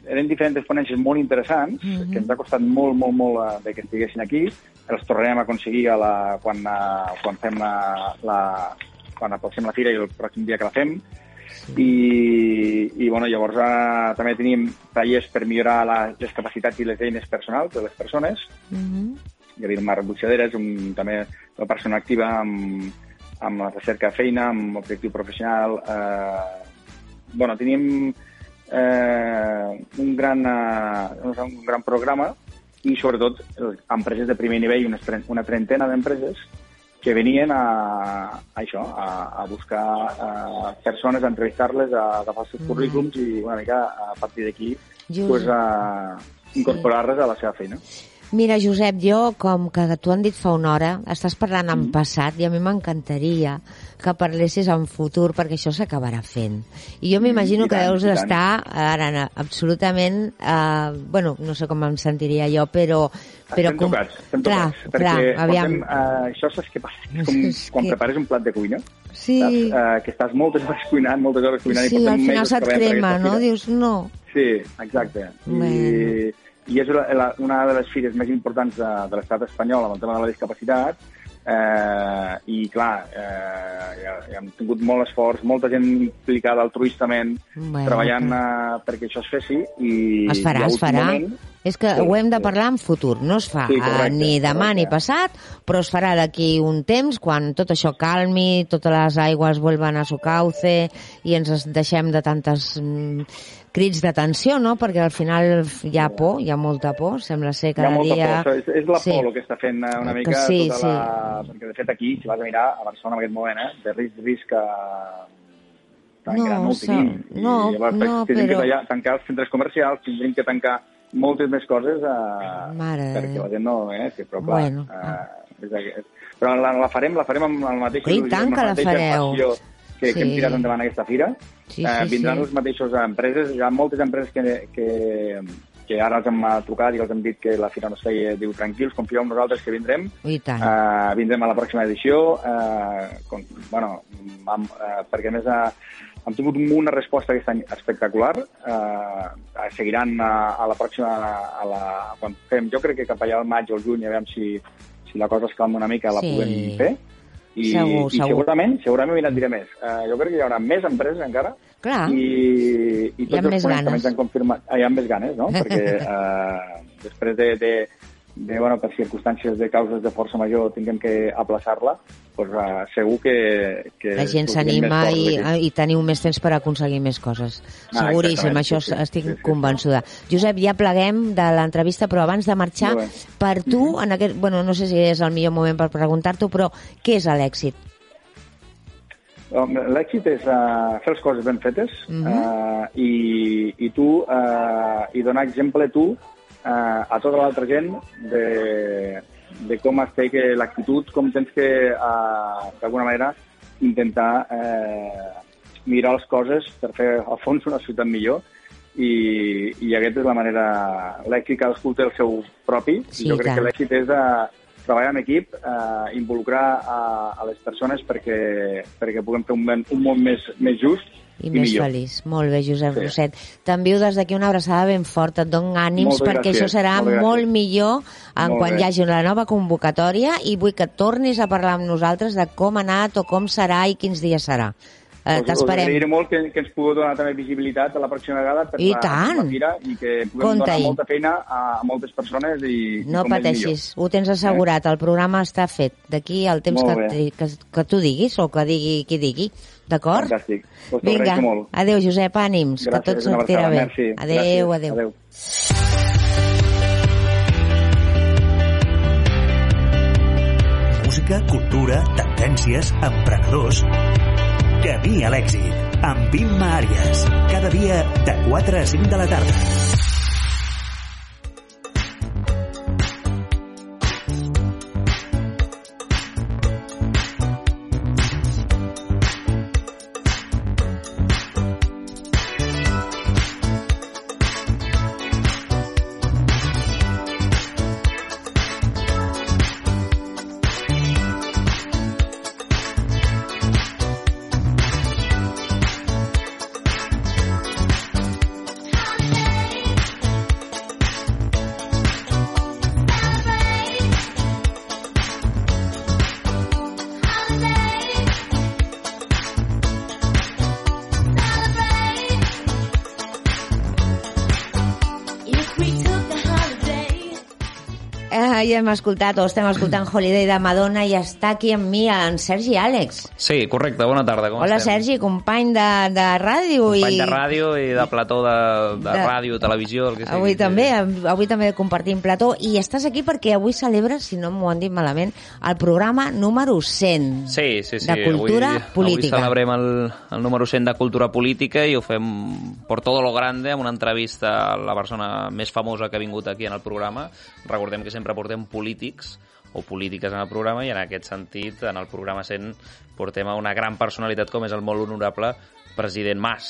eren diferents ponències molt interessants, Mhm. que ens ha costat molt, molt, molt eh, de que estiguessin aquí. Els tornarem a aconseguir a la, quan, eh, quan fem la, la, quan aproxim la fira i el pròxim dia que la fem. I, i bueno, llavors eh, també teníem tallers per millorar la, les capacitats i les eines personals de les persones. Mhm. Hi havia Marc Butxaderes, un, també una persona activa amb, amb la recerca de feina, amb objectiu professional. Eh, bueno, teníem eh, un, gran, eh, un gran programa i sobretot empreses de primer nivell, tre- una trentena d'empreses que venien a, a això, a, a buscar eh, persones, a entrevistar-les, a agafar els seus currículums i una mica a partir d'aquí pues, a incorporar-les a la seva feina. Mira, Josep, jo, com que t'ho han dit fa una hora, estàs parlant Mm. en passat i a mi m'encantaria que parlessis en futur perquè això s'acabarà fent. I jo m'imagino Mm, i que deus i estar ara absolutament... Eh, bueno, no sé com em sentiria jo, però... però estem tocats, estem clar, tocats. clar, perquè aviam. portem, eh, això saps què passa? És com És quan que- prepares un plat de cuina, Sí, saps? Eh, que estàs moltes hores cuinant, moltes hores cuinant i sí, portem al final se't crema, no? Dius, no. Sí, exacte. Bueno. I, i és la, la, una de les fires més importants de, de l'estat espanyol amb el tema de la discapacitat eh, i clar, eh, ja, ja hem tingut molt esforç, molta gent implicada altruistament, Bueno, treballant que- eh, perquè això es fessi i Es farà, es farà. moment- És que Sí, ho hem de sí. parlar en futur, no es fa Sí, correcte, eh, ni demà correcte. ni passat, però es farà d'aquí un temps, quan tot això calmi, totes les aigües vuelvan a su cauce i ens deixem de tantes mm, crits d'atenció, no? Perquè al final hi ha por, hi ha molta por, sembla ser Hi ha cada molta dia... por, és, és la Sí. por el que està fent eh, una Que mica sí, tota la... Perquè, de fet, aquí, si vas a mirar, a Barcelona en aquest moment, eh, de risc, risc que tan No, gran no sa- tenim. no, I llavors no, però- que tancar els centres comercials, tindrim que tancar moltes més coses eh, Mare perquè la gent no... Eh, sí, però clar, Bueno, eh, és, aquest- però la, la farem, la farem amb el mateix I il·lusió, tant que la fareu. passió que, que hem Sí. tirat endavant aquesta fira. Sí, eh, sí, vindran sí. les mateixes empreses, hi ha moltes empreses que, que, que ara els hem eh, trucat i els hem dit que la fira no es feia, diu, tranquils, confieu en nosaltres que vindrem. I tant. Uh, vindrem a la pròxima edició, uh, com, bueno, amb, uh, perquè a més uh, hem tingut una resposta aquest any espectacular. Uh, seguiran a, a la pròxima, a la, quan fem, jo crec que cap allà al maig o al juny, a veure si, si la cosa es calma una mica, la Sí. puguem fer. I, Segur, i segur. segurament, segurament mira, et diré més. Uh, jo crec que hi haurà més empreses encara Clar. i, i Hi ha tots els ganes. han confirmat... Ah, hi ha més ganes, no? Perquè eh, després de, de, de, bueno, per circumstàncies de causes de força major tinguem que aplaçar-la, doncs, eh, segur que, que La gent s'anima i, i teniu més temps per aconseguir més coses. Ah, Seguríssim, exactament, això sí, sí, estic sí, sí, convençuda. Josep, ja pleguem de l'entrevista, però abans de marxar, bé. per tu, en aquest, bueno, no sé si és el millor moment per preguntar-t'ho, però què és l'èxit? L'èxit és uh, fer les coses ben fetes Mhm. uh, i, i tu uh, i donar exemple tu uh, a tota l'altra gent de, de com es té que l'actitud, com tens que uh, d'alguna manera intentar uh, mirar les coses per fer al fons una ciutat millor. I, i aquesta és la manera l'èxit cadascú té el seu propi. Sí, i jo crec tant. que l'èxit és uh, treballar en equip, eh, involucrar a, a les persones perquè, perquè puguem fer un, món- un món més, més just I, i, més millor. feliç. Molt bé, Josep Sí. Roset. T'envio des d'aquí una abraçada ben forta. Et dono ànims Moltes perquè gràcies, això serà gràcies. molt millor en Molt quan bé. hi hagi la nova convocatòria i vull que tornis a parlar amb nosaltres de com ha anat o com serà i quins dies serà. Eh, Us, us T'esperem. agrairé molt que, que ens pugueu donar també visibilitat a la pròxima vegada per I la, tant. la fira i que puguem Compte-hi. donar molta feina a, a moltes persones i, No i pateixis, ho tens assegurat, el programa està fet. D'aquí al temps que, que, que tu diguis o que digui qui digui. D'acord? Fantàstic. Us ho Vinga, adeu Josep, ànims, que Gràcies, tot una sortirà bé. merci. Adeu, Gràcies, adeu. adeu. Música, cultura, tendències, emprenedors... Camí a l'èxit, amb Imma Àries. Cada dia de 4 a 5 de la tarda. Hem escoltat, o estem escoltant Holiday de Madonna i està aquí amb mi en Sergi Àlex. Sí, correcte, bona tarda, com Hola estem? Sergi, company de, de ràdio. Company i... de ràdio i de plató de, de, De- ràdio, televisió, el que sigui. Avui també, avui també compartim plató i estàs aquí perquè avui celebres, si no m'ho han dit malament, el programa número 100 Sí, sí, sí. de cultura avui, política. Avui celebrem el, el número 100 de cultura política i ho fem per todo lo grande amb una entrevista a la persona més famosa que ha vingut aquí en el programa. Recordem que sempre portem polítics o polítiques en el programa i en aquest sentit, en el programa 100, portem a una gran personalitat com és el molt honorable president Mas.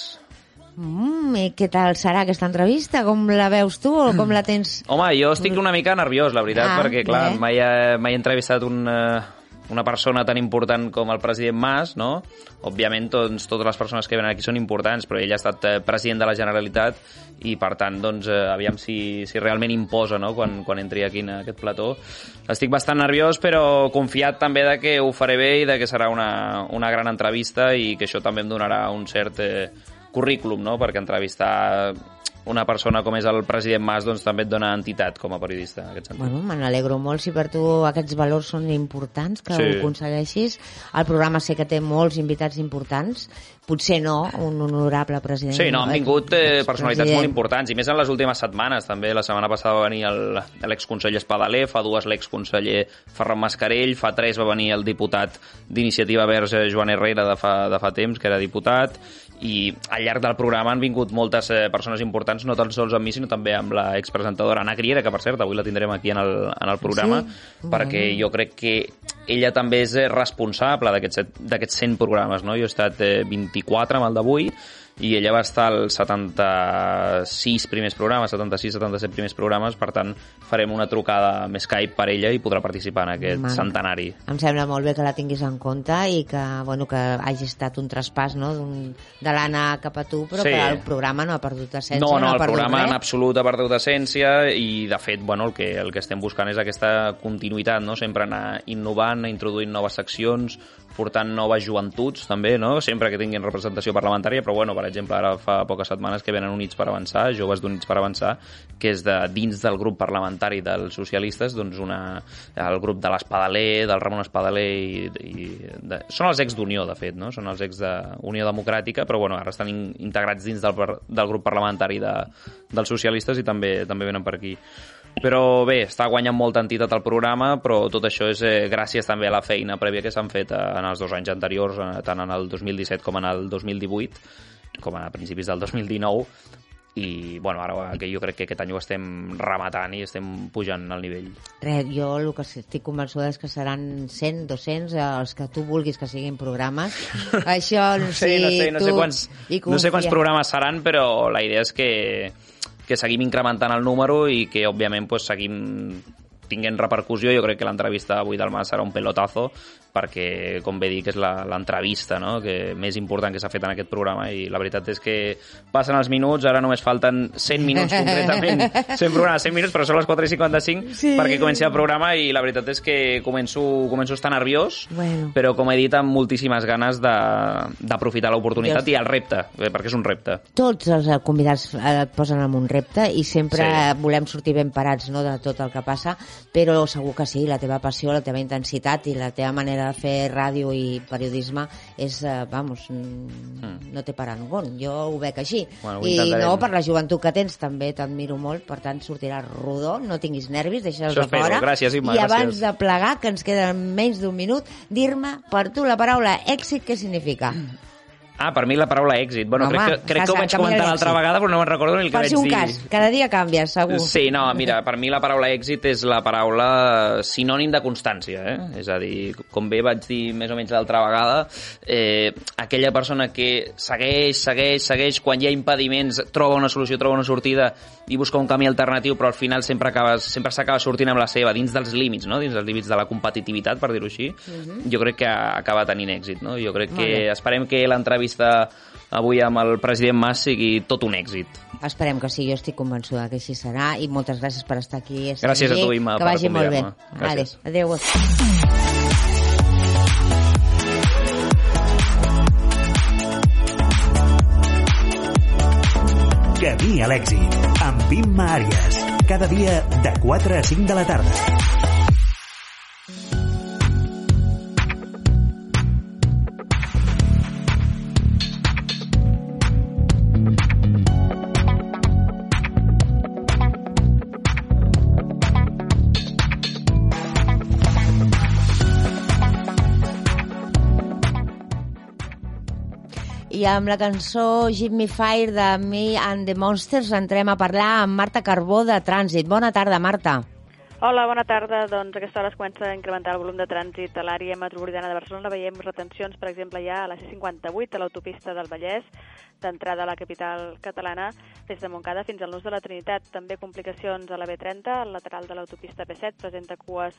Mm, I què tal serà aquesta entrevista? Com la veus tu o com la tens? Home, jo estic una mica nerviós, la veritat, Ah, perquè, clar, bé. mai he, mai he entrevistat un, eh, una persona tan important com el president Mas, no? Òbviament, doncs, totes les persones que venen aquí són importants, però ell ha estat eh, president de la Generalitat i, per tant, doncs, eh, aviam si, si realment imposa, no?, quan, quan entri aquí en aquest plató. Estic bastant nerviós, però confiat també de que ho faré bé i de que serà una, una gran entrevista i que això també em donarà un cert eh, currículum, no?, perquè entrevistar una persona com és el president Mas doncs també et dona entitat com a periodista en aquest sentit. Bueno, me n'alegro molt si per tu aquests valors són importants, que Sí. ho aconsegueixis. El programa sé que té molts invitats importants, potser no un honorable president. Sí, no, han vingut eh, personalitats molt importants, i més en les últimes setmanes, també. La setmana passada va venir el- l'exconseller Espadaler, fa dues l'exconseller Ferran Mascarell, fa tres va venir el diputat d'Iniciativa Verge Joan Herrera de fa, de fa temps, que era diputat, i al llarg del programa han vingut moltes eh, persones importants, no tan sols amb mi, sinó també amb la expresentadora Anna Griera, que per cert avui la tindrem aquí en el, en el programa, Sí? perquè Bueno. jo crec que ella també és eh, responsable d'aquests 100 programes, no? Jo he estat eh, 24 amb el d'avui, i ella va estar als 76 primers programes, 76-77 primers programes, per tant farem una trucada amb Skype per ella i podrà participar en aquest Mal. centenari. Em sembla molt bé que la tinguis en compte i que, bueno, que hagi estat un traspàs no? de l'Anna cap a tu, però Sí. que el programa no ha perdut essència, No, no, ha el programa res. en absolut ha perdut essència i, de fet, bueno, el que, el que estem buscant és aquesta continuïtat, no? sempre anar innovant, introduint noves seccions, portant noves joventuts, també, no? sempre que tinguin representació parlamentària, però, bueno, per exemple, ara fa poques setmanes que venen Units per Avançar, joves d'Units per Avançar, que és de dins del grup parlamentari dels socialistes, doncs una, el grup de l'Espadaler, del Ramon Espadaler i, i de, són els ex d'Unió, de fet, no? Són els ex d'Unió Democràtica, però bueno, ara estan in, integrats dins del, del grup parlamentari de, dels socialistes i també també venen per aquí. Però bé, està guanyant molta entitat el programa, però tot això és eh, gràcies també a la feina prèvia que s'han fet eh, en els dos anys anteriors, eh, tant en el 2017 com en el 2018, com a principis del 2019, i bueno, ara que jo crec que aquest any ho estem rematant i estem pujant al nivell. Res, jo el que estic convençuda és que seran 100, 200, eh, els que tu vulguis que siguin programes. Això, no sé, no sé, no sé, quants, no sé quants programes seran, però la idea és que, que seguim incrementant el número i que, òbviament, pues, seguim tinguent repercussió. Jo crec que l'entrevista avui del Mas serà un pelotazo perquè, com bé dic, és la- l'entrevista no? que més important que s'ha fet en aquest programa i la veritat és que passen els minuts, ara només falten 100 minuts concretament, 100 programes, 100 minuts, però són les 4 i 55 Sí. perquè comenci el programa i la veritat és que començo, començo a estar nerviós, Bueno. però com he dit, amb moltíssimes ganes de- d'aprofitar l'oportunitat i el repte, eh, perquè és un repte. Tots els eh, convidats eh, et posen en un repte i sempre Sí. volem sortir ben parats no, de tot el que passa, però segur que sí, la teva passió, la teva intensitat i la teva manera de fer ràdio i periodisme és, eh, vamos, mm. no té parangón. Jo ho veig així. Bueno, ho I intentarem. no, per la joventut que tens també t'admiro molt, per tant sortiràs rodó, no tinguis nervis, deixa'ls de fora. Gràcies, Imma, I abans gràcies. de plegar, que ens queden menys d'un minut, dir-me per tu la paraula èxit què significa? Ah, per mi la paraula èxit. Bueno, Home, crec que, crec que ho vaig comentar l'altra vegada, però no me'n recordo ni el que Per si vaig un dir. cas, cada dia canvies, segur. Sí, no, mira, per mi la paraula èxit és la paraula sinònim de constància, eh? És a dir, com bé vaig dir més o menys l'altra vegada, eh, aquella persona que segueix, segueix, segueix, quan hi ha impediments, troba una solució, troba una sortida i busca un camí alternatiu, però al final sempre acabes, sempre s'acaba sortint amb la seva, dins dels límits, no? Dins dels límits de la competitivitat, per dir-ho així. Jo crec que acaba tenint èxit, no? Jo crec Mhm. Que esperem que l'entrevista avui amb el president Mas sigui tot un èxit. Esperem que sí, jo estic convençuda que així serà i moltes gràcies per estar aquí. Gràcies a tu, Imma, Que per vagi molt bé. Gràcies. Adéu. Adéu. Camí a l'èxit, amb Imma Àries. Cada dia de 4 a 5 de la tarda. Amb la cançó Give Me Fire de Me and the Monsters entrem a parlar amb Marta Carbó de Trànsit. Bona tarda, Marta. Hola, bona tarda. Doncs aquesta hora es comença a incrementar el volum de trànsit a l'àrea metropolitana de Barcelona. Veiem retencions, per exemple, ja a la C58, a l'autopista del Vallès, d'entrada a la capital catalana, des de Montcada fins al nus de la Trinitat. També complicacions a la B30, al lateral de l'autopista P7, presenta cues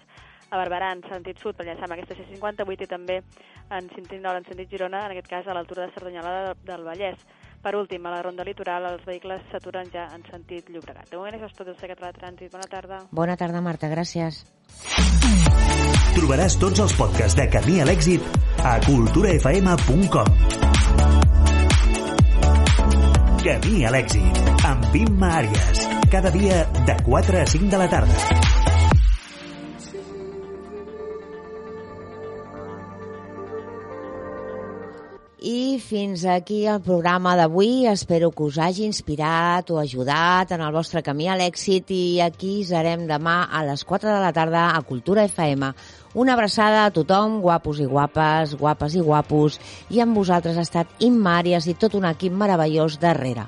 a Barberà en sentit sud per llançar amb aquesta C58 i també en sentit nord, en sentit Girona, en aquest cas a l'altura de Cerdanyola de- del Vallès. Per últim, a la ronda litoral, els vehicles s'aturen ja en sentit Llobregat. De moment això és tot, el secret de trànsit. Bona tarda. Bona tarda, Marta, gràcies. Trobaràs tots els podcasts de Camí a l'èxit a culturafm.com. Camí a l'èxit, amb Imma Àries. Cada dia de 4 a 5 de la tarda. I fins aquí el programa d'avui. Espero que us hagi inspirat o ajudat en el vostre camí a l'èxit i aquí serem demà a les 4 de la tarda a Cultura FM. Una abraçada a tothom, guapos i guapes, guapes i guapos, i amb vosaltres ha estat Imma Àries i tot un equip meravellós darrere.